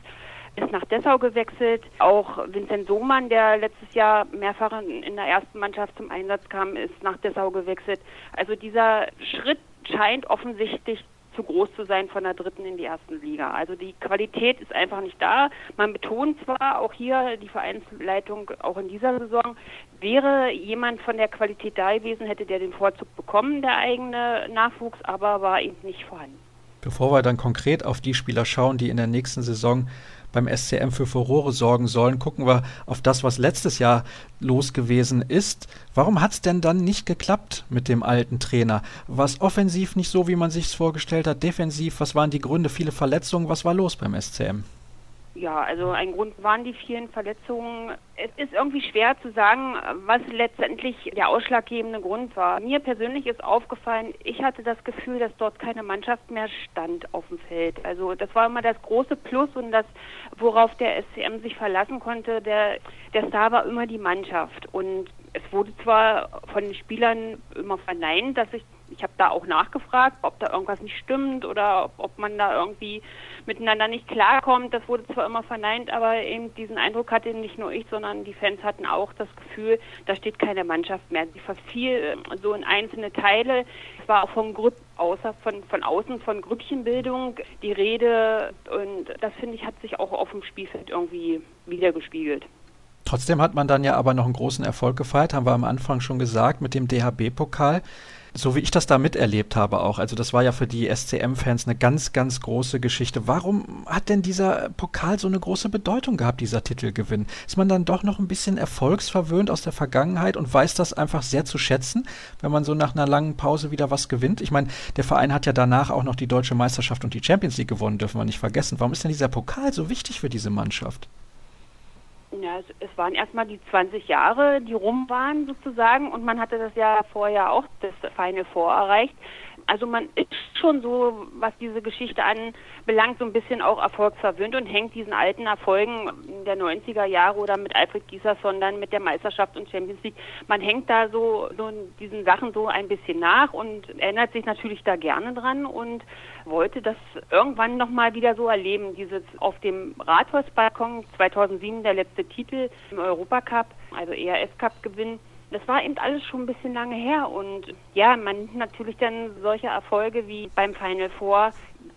ist nach Dessau gewechselt. Auch Vincent Sohmann, der letztes Jahr mehrfach in der ersten Mannschaft zum Einsatz kam, ist nach Dessau gewechselt. Also dieser Schritt scheint offensichtlich zu groß zu sein von der dritten in die ersten Liga. Also die Qualität ist einfach nicht da. Man betont zwar auch hier die Vereinsleitung auch in dieser Saison, wäre jemand von der Qualität da gewesen, hätte der den Vorzug bekommen, der eigene Nachwuchs, aber war eben nicht vorhanden. Bevor wir dann konkret auf die Spieler schauen, die in der nächsten Saison beim SCM für Furore sorgen sollen, gucken wir auf das, was letztes Jahr los gewesen ist. Warum hat es denn dann nicht geklappt mit dem alten Trainer? War es offensiv nicht so, wie man sich es vorgestellt hat? Defensiv, was waren die Gründe? Viele Verletzungen, was war los beim SCM? Ja, also ein Grund waren die vielen Verletzungen. Es ist irgendwie schwer zu sagen, was letztendlich der ausschlaggebende Grund war. Mir persönlich ist aufgefallen, ich hatte das Gefühl, dass dort keine Mannschaft mehr stand auf dem Feld. Also das war immer das große Plus und das, worauf der SCM sich verlassen konnte. Der, der Star war immer die Mannschaft. Und es wurde zwar von den Spielern immer verneint, dass ich ich habe da auch nachgefragt, ob da irgendwas nicht stimmt oder ob, ob, man da irgendwie miteinander nicht klarkommt. Das wurde zwar immer verneint, aber eben diesen Eindruck hatte nicht nur ich, sondern die Fans hatten auch das Gefühl, da steht keine Mannschaft mehr. Sie verfiel ähm, so in einzelne Teile. Es war auch von Grüpp, außer von, von außen von Grüppchenbildung die Rede und das finde ich hat sich auch auf dem Spielfeld irgendwie wiedergespiegelt. Trotzdem hat man dann ja aber noch einen großen Erfolg gefeiert, haben wir am Anfang schon gesagt, mit dem DHB-Pokal so wie ich das da miterlebt habe auch. Also das war ja für die SCM-Fans eine ganz, ganz große Geschichte. Warum hat denn dieser Pokal so eine große Bedeutung gehabt, dieser Titelgewinn? Ist man dann doch noch ein bisschen erfolgsverwöhnt aus der Vergangenheit und weiß das einfach sehr zu schätzen, wenn man so nach einer langen Pause wieder was gewinnt? Ich meine, der Verein hat ja danach auch noch die deutsche Meisterschaft und die Champions League gewonnen, dürfen wir nicht vergessen. Warum ist denn dieser Pokal so wichtig für diese Mannschaft? Ja, es, es, waren erstmal die 20 Jahre, die rum waren sozusagen und man hatte das ja vorher auch das Final Four erreicht. Also man ist schon so, was diese Geschichte anbelangt, so ein bisschen auch erfolgsverwöhnt und hängt diesen alten Erfolgen der 90er Jahre oder mit Alfred Gieserson dann mit der Meisterschaft und Champions League. Man hängt da so, so diesen Sachen so ein bisschen nach und erinnert sich natürlich da gerne dran und wollte das irgendwann nochmal wieder so erleben. Dieses auf dem Rathausbalkon 2007 der letzte Titel im Europacup, also ERF Cup Gewinn das war eben alles schon ein bisschen lange her und ja, man nimmt natürlich dann solche Erfolge wie beim Final Four.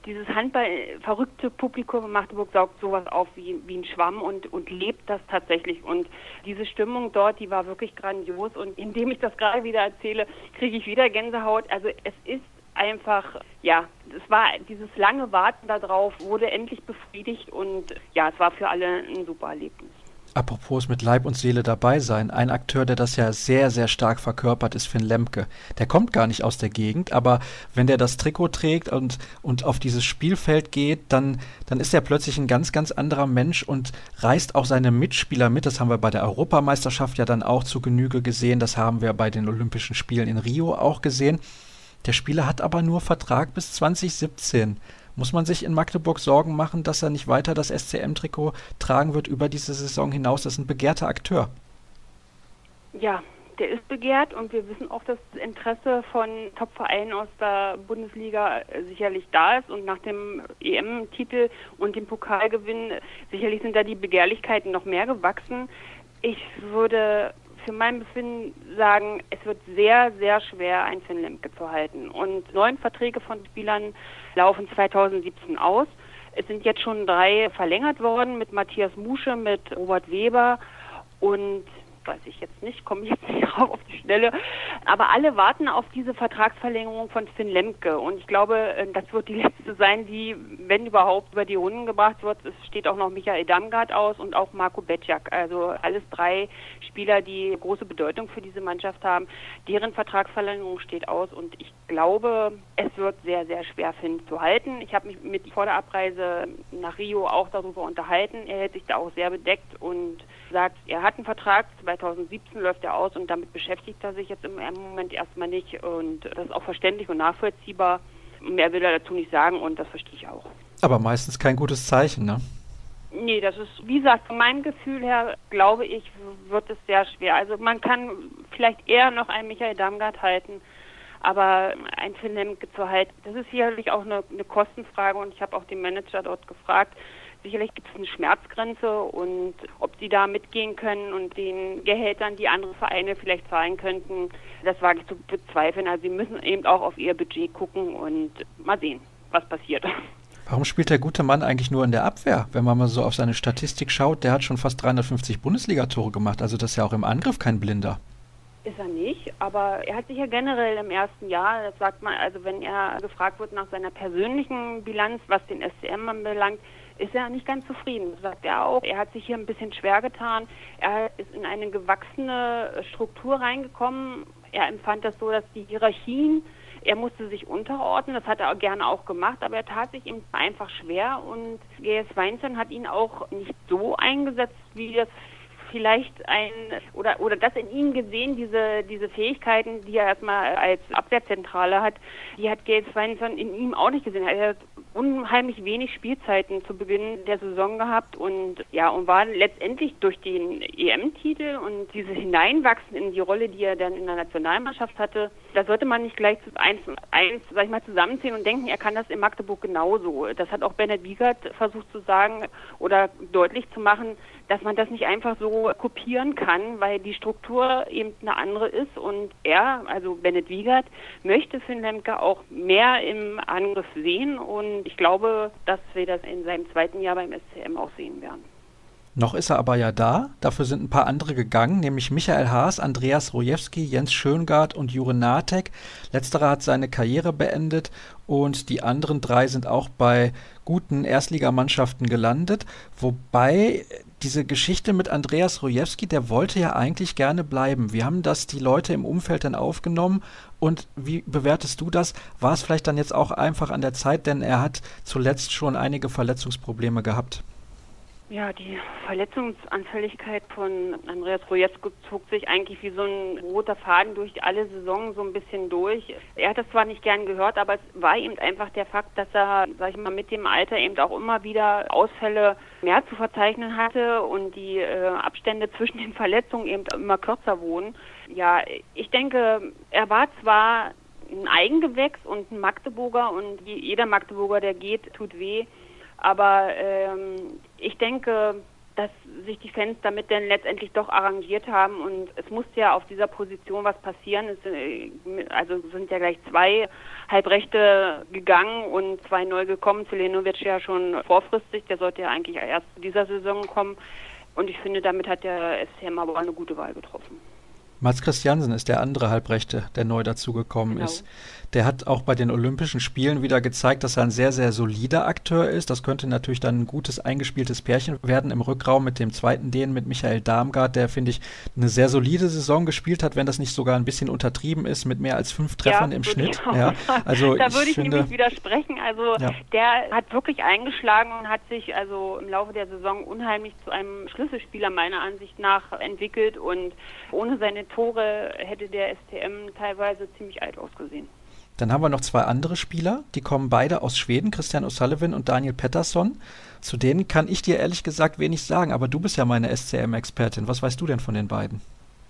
Dieses Handball-verrückte Publikum in Magdeburg saugt sowas auf wie, wie ein Schwamm und, und lebt das tatsächlich. Und diese Stimmung dort, die war wirklich grandios. Und indem ich das gerade wieder erzähle, kriege ich wieder Gänsehaut. Also es ist einfach, ja, es war dieses lange Warten darauf, wurde endlich befriedigt und ja, es war für alle ein super Erlebnis. Apropos mit Leib und Seele dabei sein, ein Akteur, der das ja sehr, sehr stark verkörpert, ist Finn Lemke. Der kommt gar nicht aus der Gegend, aber wenn der das Trikot trägt und, und auf dieses Spielfeld geht, dann, dann ist er plötzlich ein ganz, ganz anderer Mensch und reißt auch seine Mitspieler mit. Das haben wir bei der Europameisterschaft ja dann auch zu Genüge gesehen. Das haben wir bei den Olympischen Spielen in Rio auch gesehen. Der Spieler hat aber nur Vertrag bis 2017. Muss man sich in Magdeburg Sorgen machen, dass er nicht weiter das SCM-Trikot tragen wird über diese Saison hinaus? Das ist ein begehrter Akteur. Ja, der ist begehrt und wir wissen auch, dass das Interesse von Top-Vereinen aus der Bundesliga sicherlich da ist und nach dem EM-Titel und dem Pokalgewinn sicherlich sind da die Begehrlichkeiten noch mehr gewachsen. Ich würde für mein Befinden sagen, es wird sehr, sehr schwer, ein Finn Lemke zu halten. Und neun Verträge von Spielern laufen 2017 aus. Es sind jetzt schon drei verlängert worden mit Matthias Musche, mit Robert Weber und weiß ich jetzt nicht, komme jetzt nicht auf die Schnelle. Aber alle warten auf diese Vertragsverlängerung von Finn Lemke. Und ich glaube, äh, das wird die letzte sein, die, wenn überhaupt, über die Runden gebracht wird. Es steht auch noch Michael Damgard aus und auch Marco Betjak. Also alles drei Spieler, die große Bedeutung für diese Mannschaft haben. Deren Vertragsverlängerung steht aus. Und ich glaube, es wird sehr, sehr schwer, Finn zu halten. Ich habe mich mit vor der Abreise nach Rio auch darüber unterhalten. Er hält sich da auch sehr bedeckt und sagt, er hat einen Vertrag, 2017 läuft er aus und damit beschäftigt er sich jetzt im Moment erstmal nicht und das ist auch verständlich und nachvollziehbar. Mehr will er dazu nicht sagen und das verstehe ich auch. Aber meistens kein gutes Zeichen, ne? Nee, das ist, wie gesagt, von meinem Gefühl her, glaube ich, wird es sehr schwer. Also man kann vielleicht eher noch einen Michael Damgard halten, aber ein Lemke zu halten, das ist sicherlich auch eine, eine Kostenfrage und ich habe auch den Manager dort gefragt, Sicherlich gibt es eine Schmerzgrenze und ob sie da mitgehen können und den Gehältern, die andere Vereine vielleicht zahlen könnten, das wage ich zu bezweifeln. Also sie müssen eben auch auf ihr Budget gucken und mal sehen, was passiert. Warum spielt der gute Mann eigentlich nur in der Abwehr? Wenn man mal so auf seine Statistik schaut, der hat schon fast 350 Bundesligatore gemacht, also das ist ja auch im Angriff kein Blinder. Ist er nicht, aber er hat sich ja generell im ersten Jahr, das sagt man, also wenn er gefragt wird nach seiner persönlichen Bilanz, was den SCM anbelangt, ist er nicht ganz zufrieden. Sagt er auch. Er hat sich hier ein bisschen schwer getan. Er ist in eine gewachsene Struktur reingekommen. Er empfand das so, dass die Hierarchien, er musste sich unterordnen, das hat er gerne auch gemacht, aber er tat sich ihm einfach schwer und GS Weinstein hat ihn auch nicht so eingesetzt, wie das vielleicht ein oder oder das in ihm gesehen, diese diese Fähigkeiten, die er erstmal als Abwehrzentrale hat, die hat Gates Svensson in ihm auch nicht gesehen. Er hat unheimlich wenig Spielzeiten zu Beginn der Saison gehabt und ja und war letztendlich durch den EM-Titel und dieses Hineinwachsen in die Rolle, die er dann in der Nationalmannschaft hatte, da sollte man nicht gleich eins, eins sag ich mal, zusammenziehen und denken, er kann das in Magdeburg genauso. Das hat auch Bernhard Wiegert versucht zu sagen oder deutlich zu machen, dass man das nicht einfach so kopieren kann, weil die Struktur eben eine andere ist und er, also Bennett Wiegert, möchte Finn Lemke auch mehr im Angriff sehen und ich glaube, dass wir das in seinem zweiten Jahr beim SCM auch sehen werden. Noch ist er aber ja da. Dafür sind ein paar andere gegangen, nämlich Michael Haas, Andreas Rojewski, Jens Schöngard und Jure Natek. Letzterer hat seine Karriere beendet und die anderen drei sind auch bei guten Erstligamannschaften gelandet. Wobei diese Geschichte mit Andreas Rojewski, der wollte ja eigentlich gerne bleiben. Wie haben das die Leute im Umfeld dann aufgenommen und wie bewertest du das? War es vielleicht dann jetzt auch einfach an der Zeit, denn er hat zuletzt schon einige Verletzungsprobleme gehabt? Ja, die Verletzungsanfälligkeit von Andreas Rojetzko zog sich eigentlich wie so ein roter Faden durch alle Saison so ein bisschen durch. Er hat das zwar nicht gern gehört, aber es war eben einfach der Fakt, dass er, sag ich mal, mit dem Alter eben auch immer wieder Ausfälle mehr zu verzeichnen hatte und die äh, Abstände zwischen den Verletzungen eben immer kürzer wurden. Ja, ich denke, er war zwar ein Eigengewächs und ein Magdeburger und jeder Magdeburger, der geht, tut weh. Aber ähm, ich denke, dass sich die Fans damit dann letztendlich doch arrangiert haben und es musste ja auf dieser Position was passieren. Es, äh, also sind ja gleich zwei Halbrechte gegangen und zwei neu gekommen. Zelenovic ja schon vorfristig, der sollte ja eigentlich erst zu dieser Saison kommen. Und ich finde, damit hat der SCM aber eine gute Wahl getroffen. Mats Christiansen ist der andere Halbrechte, der neu dazugekommen genau. ist. Der hat auch bei den Olympischen Spielen wieder gezeigt, dass er ein sehr, sehr solider Akteur ist. Das könnte natürlich dann ein gutes eingespieltes Pärchen werden im Rückraum mit dem zweiten Dänen, mit Michael Darmgard, der, finde ich, eine sehr solide Saison gespielt hat, wenn das nicht sogar ein bisschen untertrieben ist, mit mehr als fünf Treffern ja, im Schnitt. Ja, also da würde ich finde, nämlich widersprechen. Also ja. der hat wirklich eingeschlagen und hat sich also im Laufe der Saison unheimlich zu einem Schlüsselspieler meiner Ansicht nach entwickelt und ohne seine Tore hätte der STM teilweise ziemlich alt ausgesehen. Dann haben wir noch zwei andere Spieler, die kommen beide aus Schweden, Christian O'Sullivan und Daniel Pettersson. Zu denen kann ich dir ehrlich gesagt wenig sagen, aber du bist ja meine SCM-Expertin. Was weißt du denn von den beiden?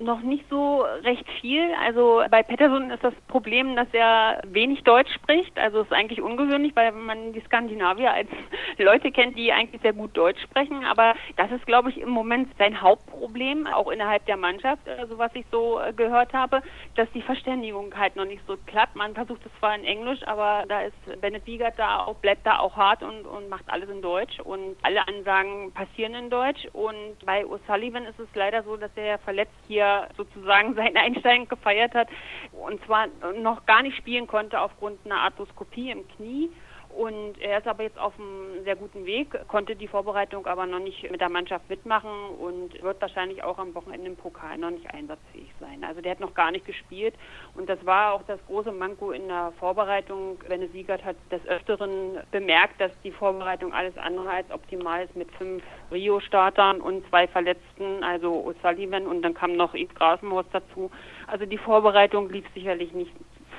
Noch nicht so recht viel. Also bei Pettersson ist das Problem, dass er wenig Deutsch spricht. Also es ist eigentlich ungewöhnlich, weil man die Skandinavier als Leute kennt, die eigentlich sehr gut Deutsch sprechen. Aber das ist, glaube ich, im Moment sein Hauptproblem, auch innerhalb der Mannschaft, also was ich so äh, gehört habe, dass die Verständigung halt noch nicht so klappt. Man versucht es zwar in Englisch, aber da ist Bennett Wiegert da auch, bleibt da auch hart und, und macht alles in Deutsch. Und alle Ansagen passieren in Deutsch. Und bei O'Sullivan ist es leider so, dass er verletzt hier sozusagen seinen Einstein gefeiert hat und zwar noch gar nicht spielen konnte aufgrund einer Arthroskopie im Knie und er ist aber jetzt auf einem sehr guten Weg, konnte die Vorbereitung aber noch nicht mit der Mannschaft mitmachen und wird wahrscheinlich auch am Wochenende im Pokal noch nicht einsatzfähig sein. Also der hat noch gar nicht gespielt und das war auch das große Manko in der Vorbereitung. Benne Siegert hat des Öfteren bemerkt, dass die Vorbereitung alles andere als optimal ist mit fünf Rio-Startern und zwei Verletzten, also O'Sullivan und dann kam noch Yves Grasenhorst dazu. Also die Vorbereitung lief sicherlich nicht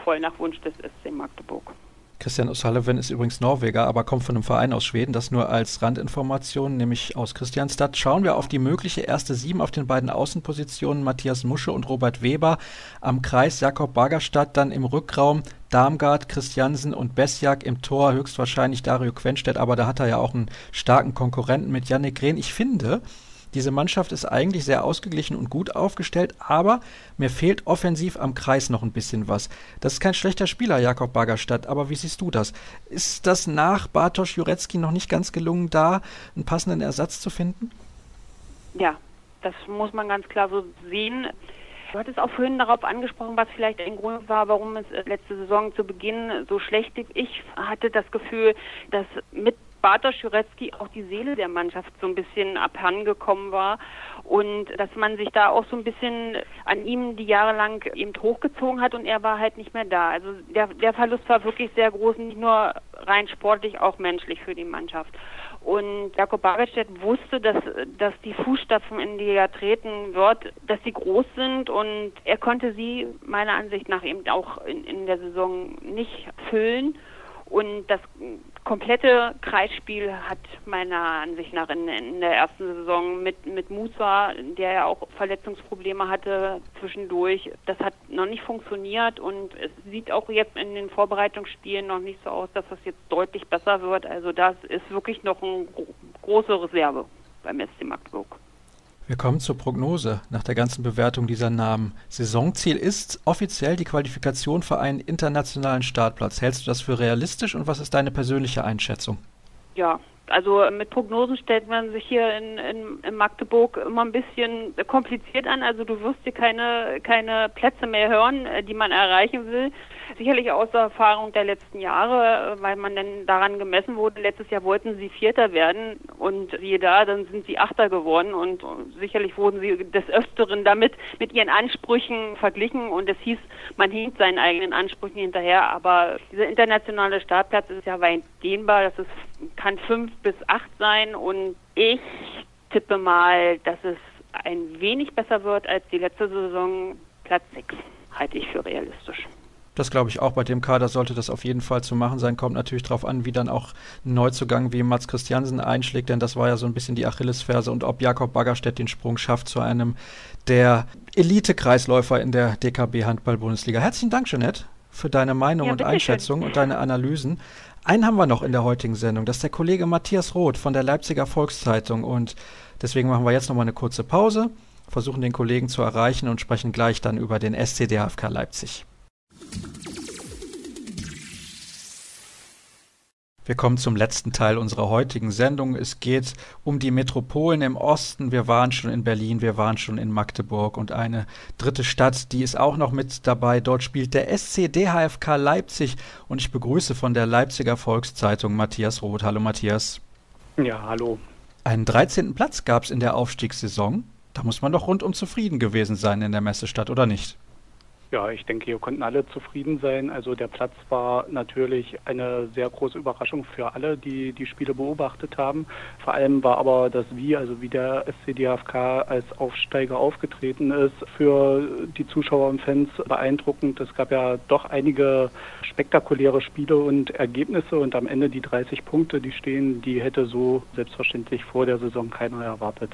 voll nach Wunsch des SC Magdeburg. Christian O'Sullivan ist übrigens Norweger, aber kommt von einem Verein aus Schweden. Das nur als Randinformation, nämlich aus Christianstadt. Schauen wir auf die mögliche erste Sieben auf den beiden Außenpositionen, Matthias Musche und Robert Weber. Am Kreis Jakob Bagerstadt, dann im Rückraum Darmgard, Christiansen und Besjak im Tor, höchstwahrscheinlich Dario Quenstedt, aber da hat er ja auch einen starken Konkurrenten mit Yannick Rehn. Ich finde, diese Mannschaft ist eigentlich sehr ausgeglichen und gut aufgestellt, aber mir fehlt offensiv am Kreis noch ein bisschen was. Das ist kein schlechter Spieler, Jakob Bagerstadt, aber wie siehst du das? Ist das nach Bartosz Jurecki noch nicht ganz gelungen, da einen passenden Ersatz zu finden? Ja, das muss man ganz klar so sehen. Du hattest auch vorhin darauf angesprochen, was vielleicht ein Grund war, warum es letzte Saison zu Beginn so schlecht lief. Ich hatte das Gefühl, dass mit Bartosz Jurecki auch die Seele der Mannschaft so ein bisschen abhandengekommen war und dass man sich da auch so ein bisschen an ihm die Jahre lang eben hochgezogen hat und er war halt nicht mehr da. Also der, der Verlust war wirklich sehr groß, nicht nur rein sportlich, auch menschlich für die Mannschaft. Und Jakob Bargetstedt wusste, dass, dass die Fußstapfen, in die er treten wird, dass sie groß sind und er konnte sie meiner Ansicht nach eben auch in, in der Saison nicht füllen. Und das komplette Kreisspiel hat meiner Ansicht nach in, in, der ersten Saison mit, mit Musa, der ja auch Verletzungsprobleme hatte zwischendurch, das hat noch nicht funktioniert und es sieht auch jetzt in den Vorbereitungsspielen noch nicht so aus, dass das jetzt deutlich besser wird. Also das ist wirklich noch eine große Reserve beim SC Magdeburg. Wir kommen zur Prognose nach der ganzen Bewertung dieser Namen. Saisonziel ist offiziell die Qualifikation für einen internationalen Startplatz. Hältst du das für realistisch und was ist deine persönliche Einschätzung? Ja, also mit Prognosen stellt man sich hier in, in, in, Magdeburg immer ein bisschen kompliziert an. Also du wirst hier keine, keine Plätze mehr hören, äh, die man erreichen will. Sicherlich aus der Erfahrung der letzten Jahre, äh, weil man dann daran gemessen wurde. Letztes Jahr wollten sie Vierter werden und siehe da, dann sind sie Achter geworden und sicherlich wurden sie des Öfteren damit mit ihren Ansprüchen verglichen und es hieß, man hinkt seinen eigenen Ansprüchen hinterher. Aber dieser internationale Startplatz ist ja weit dehnbar. Das ist kann fünf bis acht sein und ich tippe mal, dass es ein wenig besser wird als die letzte Saison. Platz sechs halte ich für realistisch. Das glaube ich auch. Bei dem Kader sollte das auf jeden Fall zu machen sein. Kommt natürlich darauf an, wie dann auch ein Neuzugang wie Mats Christiansen einschlägt, denn das war ja so ein bisschen die Achillesferse und ob Jakob Baggerstedt den Sprung schafft zu einem der Elite-Kreisläufer in der DKB Handball-Bundesliga. Herzlichen Dank, Jeanette, für deine Meinung ja, und Einschätzung schön. und deine Analysen. Einen haben wir noch in der heutigen Sendung. Das ist der Kollege Matthias Roth von der Leipziger Volkszeitung. Und deswegen machen wir jetzt nochmal eine kurze Pause, versuchen den Kollegen zu erreichen und sprechen gleich dann über den SCDHFK Leipzig. Wir kommen zum letzten Teil unserer heutigen Sendung. Es geht um die Metropolen im Osten. Wir waren schon in Berlin, wir waren schon in Magdeburg und eine dritte Stadt, die ist auch noch mit dabei. Dort spielt der SC DHFK Leipzig und ich begrüße von der Leipziger Volkszeitung Matthias Roth. Hallo Matthias. Ja, hallo. Einen 13. Platz gab es in der Aufstiegssaison. Da muss man doch rundum zufrieden gewesen sein in der Messestadt, oder nicht? Ja, ich denke, hier konnten alle zufrieden sein. Also der Platz war natürlich eine sehr große Überraschung für alle, die die Spiele beobachtet haben. Vor allem war aber das Wie, also wie der SCDFK als Aufsteiger aufgetreten ist, für die Zuschauer und Fans beeindruckend. Es gab ja doch einige spektakuläre Spiele und Ergebnisse und am Ende die 30 Punkte, die stehen, die hätte so selbstverständlich vor der Saison keiner erwartet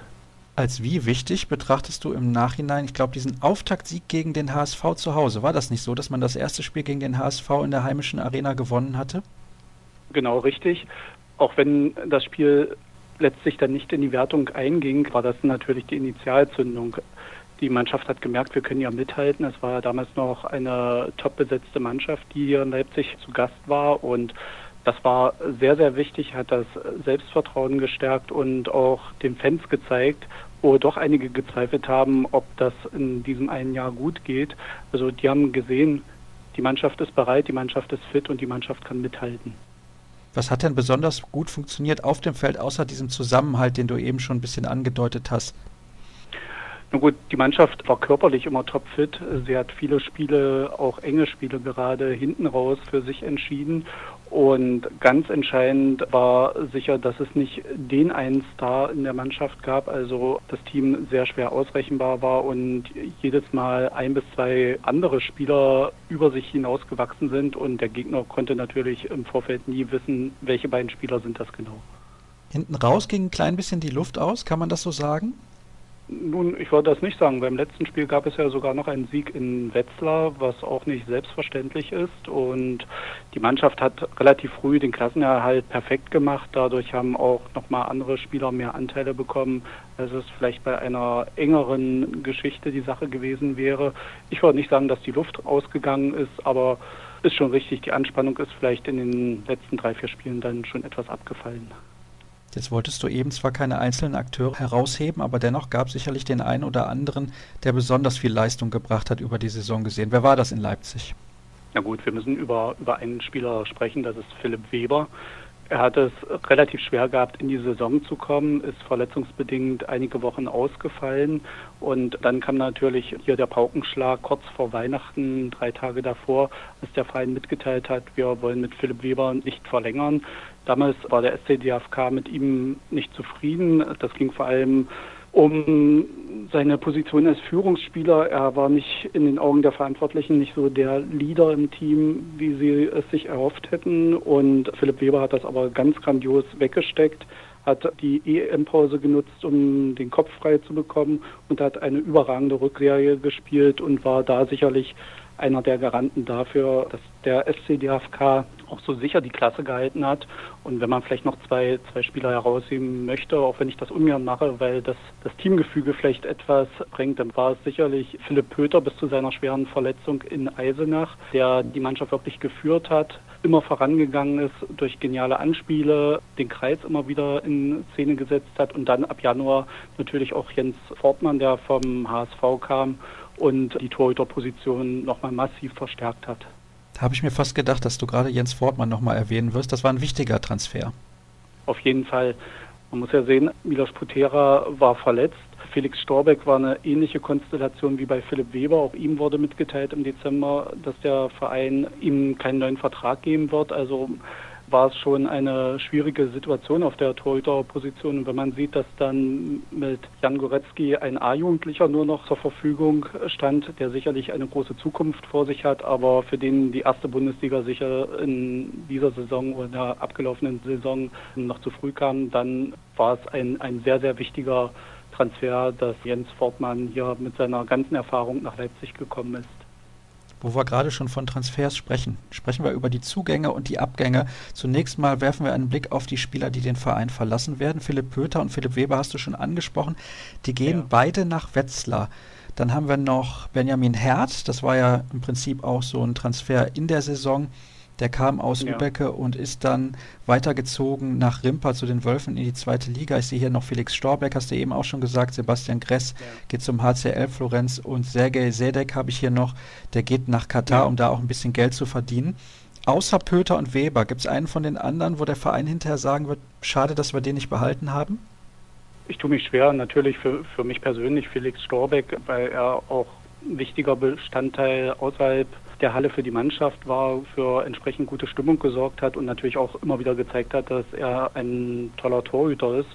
als wie wichtig betrachtest du im Nachhinein, ich glaube, diesen Auftaktsieg gegen den HSV zu Hause? War das nicht so, dass man das erste Spiel gegen den HSV in der heimischen Arena gewonnen hatte? Genau, richtig. Auch wenn das Spiel letztlich dann nicht in die Wertung einging, war das natürlich die Initialzündung. Die Mannschaft hat gemerkt, wir können ja mithalten. Es war damals noch eine top besetzte Mannschaft, die hier in Leipzig zu Gast war und das war sehr, sehr wichtig, hat das Selbstvertrauen gestärkt und auch den Fans gezeigt, wo doch einige gezweifelt haben, ob das in diesem einen Jahr gut geht. Also die haben gesehen, die Mannschaft ist bereit, die Mannschaft ist fit und die Mannschaft kann mithalten. Was hat denn besonders gut funktioniert auf dem Feld, außer diesem Zusammenhalt, den du eben schon ein bisschen angedeutet hast? Na gut, die Mannschaft war körperlich immer topfit. Sie hat viele Spiele, auch enge Spiele gerade hinten raus für sich entschieden und ganz entscheidend war sicher, dass es nicht den einen Star in der Mannschaft gab, also das Team sehr schwer ausrechenbar war und jedes Mal ein bis zwei andere Spieler über sich hinausgewachsen sind und der Gegner konnte natürlich im Vorfeld nie wissen, welche beiden Spieler sind das genau. Hinten raus ging ein klein bisschen die Luft aus, kann man das so sagen? Nun, ich würde das nicht sagen. Beim letzten Spiel gab es ja sogar noch einen Sieg in Wetzlar, was auch nicht selbstverständlich ist. Und die Mannschaft hat relativ früh den Klassenerhalt perfekt gemacht. Dadurch haben auch nochmal andere Spieler mehr Anteile bekommen, als es vielleicht bei einer engeren Geschichte die Sache gewesen wäre. Ich würde nicht sagen, dass die Luft ausgegangen ist, aber ist schon richtig, die Anspannung ist vielleicht in den letzten drei, vier Spielen dann schon etwas abgefallen. Jetzt wolltest du eben zwar keine einzelnen Akteure herausheben, aber dennoch gab es sicherlich den einen oder anderen, der besonders viel Leistung gebracht hat über die Saison gesehen. Wer war das in Leipzig? Na gut, wir müssen über, über einen Spieler sprechen, das ist Philipp Weber. Er hat es relativ schwer gehabt, in die Saison zu kommen, ist verletzungsbedingt einige Wochen ausgefallen und dann kam natürlich hier der Paukenschlag kurz vor Weihnachten, drei Tage davor, als der Verein mitgeteilt hat, wir wollen mit Philipp Weber nicht verlängern. Damals war der SCDFK mit ihm nicht zufrieden. Das ging vor allem um seine Position als Führungsspieler. Er war nicht in den Augen der Verantwortlichen nicht so der Leader im Team, wie sie es sich erhofft hätten. Und Philipp Weber hat das aber ganz grandios weggesteckt, hat die EM-Pause genutzt, um den Kopf frei zu bekommen und hat eine überragende Rückserie gespielt und war da sicherlich einer der Garanten dafür, dass der SCDFK auch so sicher die Klasse gehalten hat. Und wenn man vielleicht noch zwei, zwei Spieler herausheben möchte, auch wenn ich das ungern mache, weil das das Teamgefüge vielleicht etwas bringt, dann war es sicherlich Philipp Pöter bis zu seiner schweren Verletzung in Eisenach, der die Mannschaft wirklich geführt hat, immer vorangegangen ist durch geniale Anspiele, den Kreis immer wieder in Szene gesetzt hat und dann ab Januar natürlich auch Jens Fortmann, der vom HSV kam und die Torhüterposition nochmal massiv verstärkt hat. Habe ich mir fast gedacht, dass du gerade Jens Fortmann nochmal erwähnen wirst. Das war ein wichtiger Transfer. Auf jeden Fall. Man muss ja sehen, Milos Putera war verletzt. Felix Storbeck war eine ähnliche Konstellation wie bei Philipp Weber. Auch ihm wurde mitgeteilt im Dezember, dass der Verein ihm keinen neuen Vertrag geben wird. Also war es schon eine schwierige Situation auf der Torhüterposition. Und wenn man sieht, dass dann mit Jan Goretzky ein A-Jugendlicher nur noch zur Verfügung stand, der sicherlich eine große Zukunft vor sich hat, aber für den die erste Bundesliga sicher in dieser Saison oder in der abgelaufenen Saison noch zu früh kam, dann war es ein, ein sehr, sehr wichtiger Transfer, dass Jens Fortmann hier mit seiner ganzen Erfahrung nach Leipzig gekommen ist. Wo wir gerade schon von Transfers sprechen, sprechen wir über die Zugänge und die Abgänge. Zunächst mal werfen wir einen Blick auf die Spieler, die den Verein verlassen werden. Philipp Pöter und Philipp Weber hast du schon angesprochen. Die gehen ja. beide nach Wetzlar. Dann haben wir noch Benjamin Herz, das war ja im Prinzip auch so ein Transfer in der Saison. Der kam aus ja. Lübecke und ist dann weitergezogen nach Rimpa zu den Wölfen in die zweite Liga. Ich sehe hier noch Felix Storbeck, hast du eben auch schon gesagt. Sebastian Gress ja. geht zum HCL Florenz und Sergej Sedek habe ich hier noch. Der geht nach Katar, ja. um da auch ein bisschen Geld zu verdienen. Außer Pöter und Weber, gibt es einen von den anderen, wo der Verein hinterher sagen wird, schade, dass wir den nicht behalten haben? Ich tue mich schwer, natürlich für, für mich persönlich Felix Storbeck, weil er auch ein wichtiger Bestandteil außerhalb der Halle für die Mannschaft war, für entsprechend gute Stimmung gesorgt hat und natürlich auch immer wieder gezeigt hat, dass er ein toller Torhüter ist.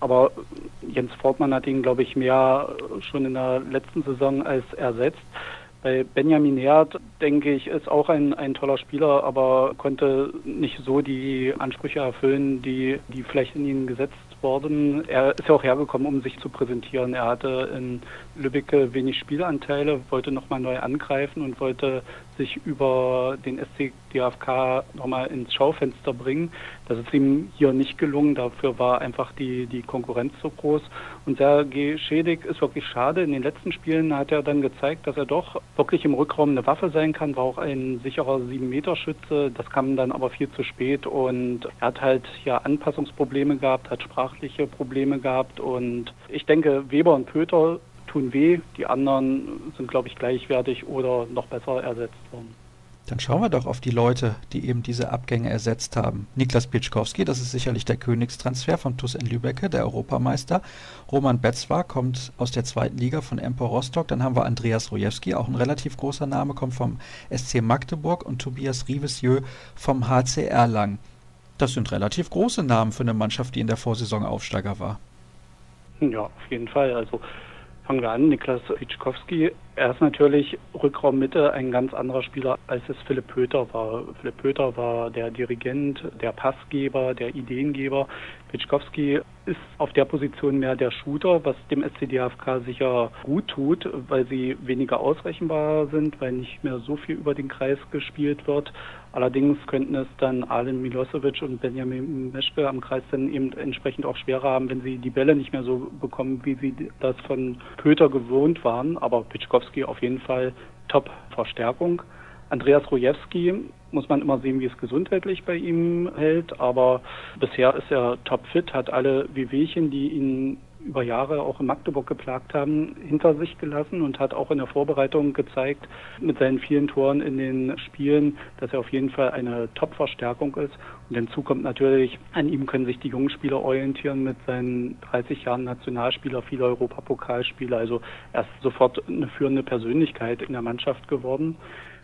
Aber Jens Fortmann hat ihn, glaube ich, mehr schon in der letzten Saison als ersetzt. Bei Benjamin Herd, denke ich, ist auch ein, ein toller Spieler, aber konnte nicht so die Ansprüche erfüllen, die, die vielleicht in ihn gesetzt worden. Er ist ja auch hergekommen, um sich zu präsentieren. Er hatte in Lübeck wenig Spielanteile, wollte nochmal neu angreifen und wollte sich über den SC DFK nochmal ins Schaufenster bringen. Das ist ihm hier nicht gelungen. Dafür war einfach die, die Konkurrenz so groß. Und Sergej Schedig ist wirklich schade. In den letzten Spielen hat er dann gezeigt, dass er doch wirklich im Rückraum eine Waffe sein kann. War auch ein sicherer 7-Meter-Schütze. Das kam dann aber viel zu spät. Und er hat halt ja Anpassungsprobleme gehabt, hat sprachliche Probleme gehabt. Und ich denke, Weber und Pöter tun weh. Die anderen sind, glaube ich, gleichwertig oder noch besser ersetzt worden. Dann schauen wir doch auf die Leute, die eben diese Abgänge ersetzt haben. Niklas Pitschkowski, das ist sicherlich der Königstransfer von TuS in Lübecke, der Europameister. Roman Betzwa kommt aus der zweiten Liga von Empor Rostock. Dann haben wir Andreas Rojewski, auch ein relativ großer Name, kommt vom SC Magdeburg und Tobias Rivesieux vom HC Erlangen. Das sind relativ große Namen für eine Mannschaft, die in der Vorsaison Aufsteiger war. Ja, auf jeden Fall. Also Fangen wir an, Niklas Pitschkowski. Er ist natürlich Rückraummitte ein ganz anderer Spieler, als es Philipp Pöter war. Philipp Pöter war der Dirigent, der Passgeber, der Ideengeber. Pitschkowski ist auf der Position mehr der Shooter, was dem SCDFK sicher gut tut, weil sie weniger ausrechenbar sind, weil nicht mehr so viel über den Kreis gespielt wird. Allerdings könnten es dann Alen Milosevic und Benjamin Meschke am Kreis dann eben entsprechend auch schwerer haben, wenn sie die Bälle nicht mehr so bekommen, wie sie das von Köter gewohnt waren. Aber Pitschkowski auf jeden Fall Top-Verstärkung. Andreas Rojewski muss man immer sehen, wie es gesundheitlich bei ihm hält, aber bisher ist er topfit, hat alle Wehwehchen, die ihn über Jahre auch in Magdeburg geplagt haben, hinter sich gelassen und hat auch in der Vorbereitung gezeigt, mit seinen vielen Toren in den Spielen, dass er auf jeden Fall eine Top-Verstärkung ist. Und hinzu kommt natürlich, an ihm können sich die jungen Spieler orientieren mit seinen 30 Jahren Nationalspieler, viele Europapokalspieler. Also er ist sofort eine führende Persönlichkeit in der Mannschaft geworden.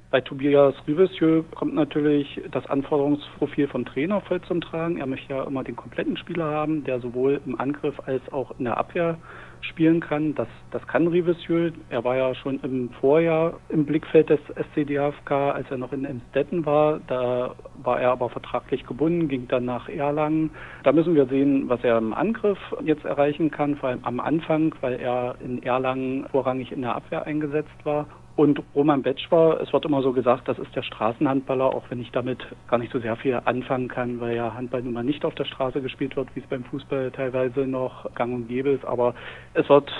Bei Tobias Rivesieux kommt natürlich das Anforderungsprofil vom Trainer voll zum Tragen. Er möchte ja immer den kompletten Spieler haben, der sowohl im Angriff als auch in der Abwehr spielen kann. Das, das kann Rivesieux. Er war ja schon im Vorjahr im Blickfeld des SCDFK, als er noch in Emstetten war. Da war er aber vertraglich gebunden, ging dann nach Erlangen. Da müssen wir sehen, was er im Angriff jetzt erreichen kann, vor allem am Anfang, weil er in Erlangen vorrangig in der Abwehr eingesetzt war. Und Roman Betsch war, es wird immer so gesagt, das ist der Straßenhandballer, auch wenn ich damit gar nicht so sehr viel anfangen kann, weil ja Handball nun mal nicht auf der Straße gespielt wird, wie es beim Fußball teilweise noch gang und gäbe ist. Aber es wird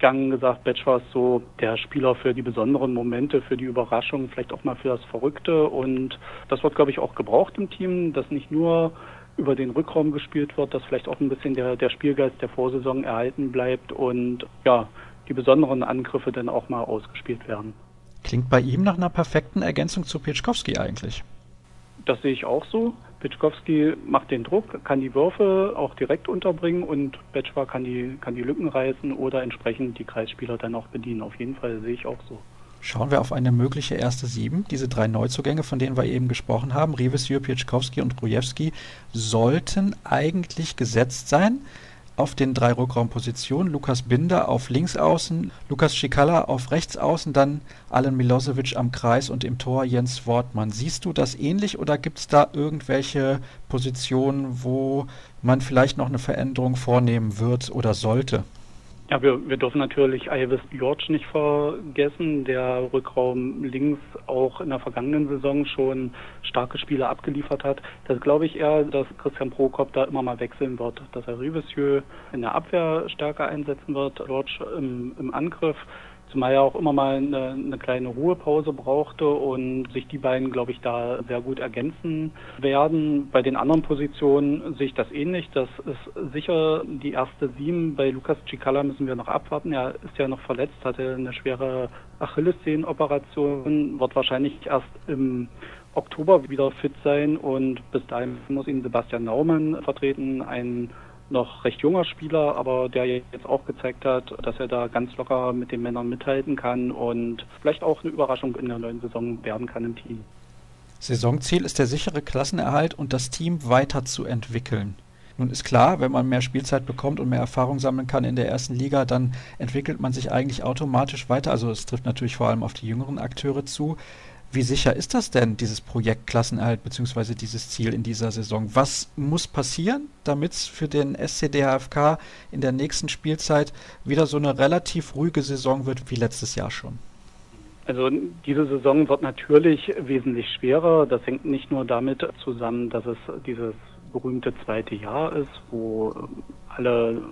gang gesagt, Betsch war so der Spieler für die besonderen Momente, für die Überraschung, vielleicht auch mal für das Verrückte. Und das wird, glaube ich, auch gebraucht im Team, dass nicht nur über den Rückraum gespielt wird, dass vielleicht auch ein bisschen der, der Spielgeist der Vorsaison erhalten bleibt und ja, die besonderen Angriffe dann auch mal ausgespielt werden. Klingt bei ihm nach einer perfekten Ergänzung zu Pitschkowski eigentlich. Das sehe ich auch so. Pitschkowski macht den Druck, kann die Würfe auch direkt unterbringen und Betschwa kann die, kann die Lücken reißen oder entsprechend die Kreisspieler dann auch bedienen. Auf jeden Fall sehe ich auch so. Schauen wir auf eine mögliche erste Sieben. Diese drei Neuzugänge, von denen wir eben gesprochen haben, Revis, Pieczkowski und Grujewski, sollten eigentlich gesetzt sein auf den drei Rückraumpositionen. Lukas Binder auf Linksaußen, Lukas Schikala auf Rechtsaußen, dann Alen Milosevic am Kreis und im Tor Jens Wortmann. Siehst du das ähnlich oder gibt es da irgendwelche Positionen, wo man vielleicht noch eine Veränderung vornehmen wird oder sollte? Ja, wir, wir dürfen natürlich Ivis George nicht vergessen, der Rückraum links auch in der vergangenen Saison schon starke Spiele abgeliefert hat. Das glaube ich eher, dass Christian Prokop da immer mal wechseln wird, dass er Rivesieux in der Abwehr stärker einsetzen wird, George im, im Angriff zumal er auch immer mal eine, eine, kleine Ruhepause brauchte und sich die beiden, glaube ich, da sehr gut ergänzen werden. Bei den anderen Positionen sehe ich das ähnlich. Das ist sicher die erste Sieben. Bei Lukas Cicala müssen wir noch abwarten. Er ist ja noch verletzt, hatte eine schwere Achillessehnen-Operation, wird wahrscheinlich erst im Oktober wieder fit sein und bis dahin muss ihn Sebastian Naumann vertreten, ein noch recht junger Spieler, aber der jetzt auch gezeigt hat, dass er da ganz locker mit den Männern mithalten kann und vielleicht auch eine Überraschung in der neuen Saison werden kann im Team. Saisonziel ist der sichere Klassenerhalt und das Team weiterzuentwickeln. Nun ist klar, wenn man mehr Spielzeit bekommt und mehr Erfahrung sammeln kann in der ersten Liga, dann entwickelt man sich eigentlich automatisch weiter. Also es trifft natürlich vor allem auf die jüngeren Akteure zu. Wie sicher ist das denn, dieses Projekt Klassenerhalt bzw. dieses Ziel in dieser Saison? Was muss passieren, damit es für den SCDHFK in der nächsten Spielzeit wieder so eine relativ ruhige Saison wird wie letztes Jahr schon? Also diese Saison wird natürlich wesentlich schwerer. Das hängt nicht nur damit zusammen, dass es dieses berühmte zweite Jahr ist, wo alle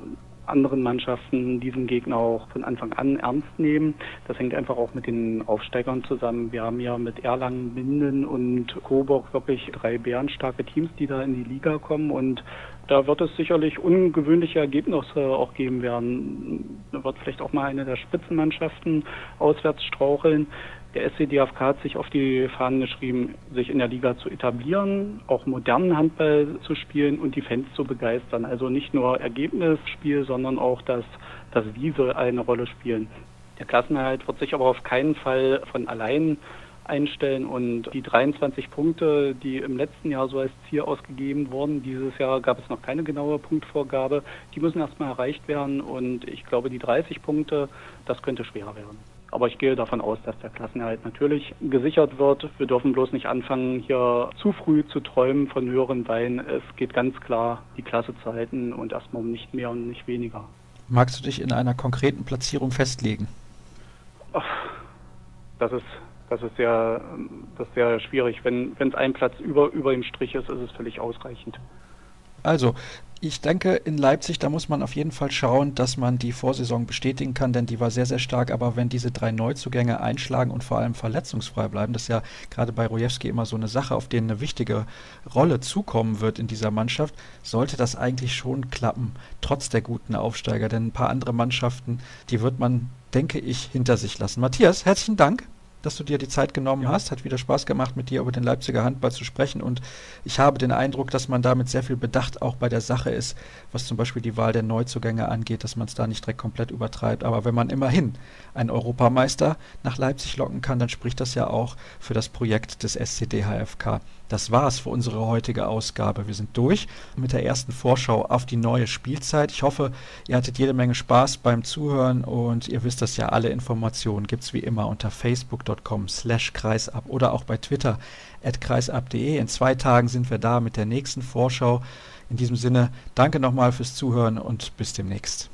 anderen Mannschaften diesen Gegner auch von Anfang an ernst nehmen. Das hängt einfach auch mit den Aufsteigern zusammen. Wir haben ja mit Erlangen, Minden und Coburg wirklich drei bärenstarke Teams, die da in die Liga kommen und da wird es sicherlich ungewöhnliche Ergebnisse auch geben werden. Da wird vielleicht auch mal eine der Spitzenmannschaften auswärts straucheln. Der SCDFK hat sich auf die Fahnen geschrieben, sich in der Liga zu etablieren, auch modernen Handball zu spielen und die Fans zu begeistern. Also nicht nur Ergebnisspiel, sondern auch das, das Wie soll eine Rolle spielen. Der Klassenerhalt wird sich aber auf keinen Fall von allein einstellen und die 23 Punkte, die im letzten Jahr so als Ziel ausgegeben wurden, dieses Jahr gab es noch keine genaue Punktvorgabe, die müssen erstmal erreicht werden und ich glaube, die 30 Punkte, das könnte schwerer werden. Aber ich gehe davon aus, dass der Klassenerhalt natürlich gesichert wird. Wir dürfen bloß nicht anfangen, hier zu früh zu träumen von höheren Weinen. Es geht ganz klar, die Klasse zu halten und erstmal um nicht mehr und nicht weniger. Magst du dich in einer konkreten Platzierung festlegen? Ach, das ist das ist sehr, das ist sehr schwierig. Wenn es ein Platz über, über dem Strich ist, ist es völlig ausreichend. Also, ich denke, in Leipzig, da muss man auf jeden Fall schauen, dass man die Vorsaison bestätigen kann, denn die war sehr, sehr stark. Aber wenn diese drei Neuzugänge einschlagen und vor allem verletzungsfrei bleiben, das ist ja gerade bei Rojewski immer so eine Sache, auf denen eine wichtige Rolle zukommen wird in dieser Mannschaft, sollte das eigentlich schon klappen, trotz der guten Aufsteiger. Denn ein paar andere Mannschaften, die wird man, denke ich, hinter sich lassen. Matthias, herzlichen Dank dass du dir die Zeit genommen ja. hast. Hat wieder Spaß gemacht, mit dir über den Leipziger Handball zu sprechen. Und ich habe den Eindruck, dass man damit sehr viel Bedacht auch bei der Sache ist, was zum Beispiel die Wahl der Neuzugänge angeht, dass man es da nicht direkt komplett übertreibt. Aber wenn man immerhin einen Europameister nach Leipzig locken kann, dann spricht das ja auch für das Projekt des SCD HFK. Das war's für unsere heutige Ausgabe. Wir sind durch mit der ersten Vorschau auf die neue Spielzeit. Ich hoffe, ihr hattet jede Menge Spaß beim Zuhören und ihr wisst das ja, alle Informationen gibt es wie immer unter facebook.com slash kreisab oder auch bei Twitter kreisab.de. In zwei Tagen sind wir da mit der nächsten Vorschau. In diesem Sinne, danke nochmal fürs Zuhören und bis demnächst.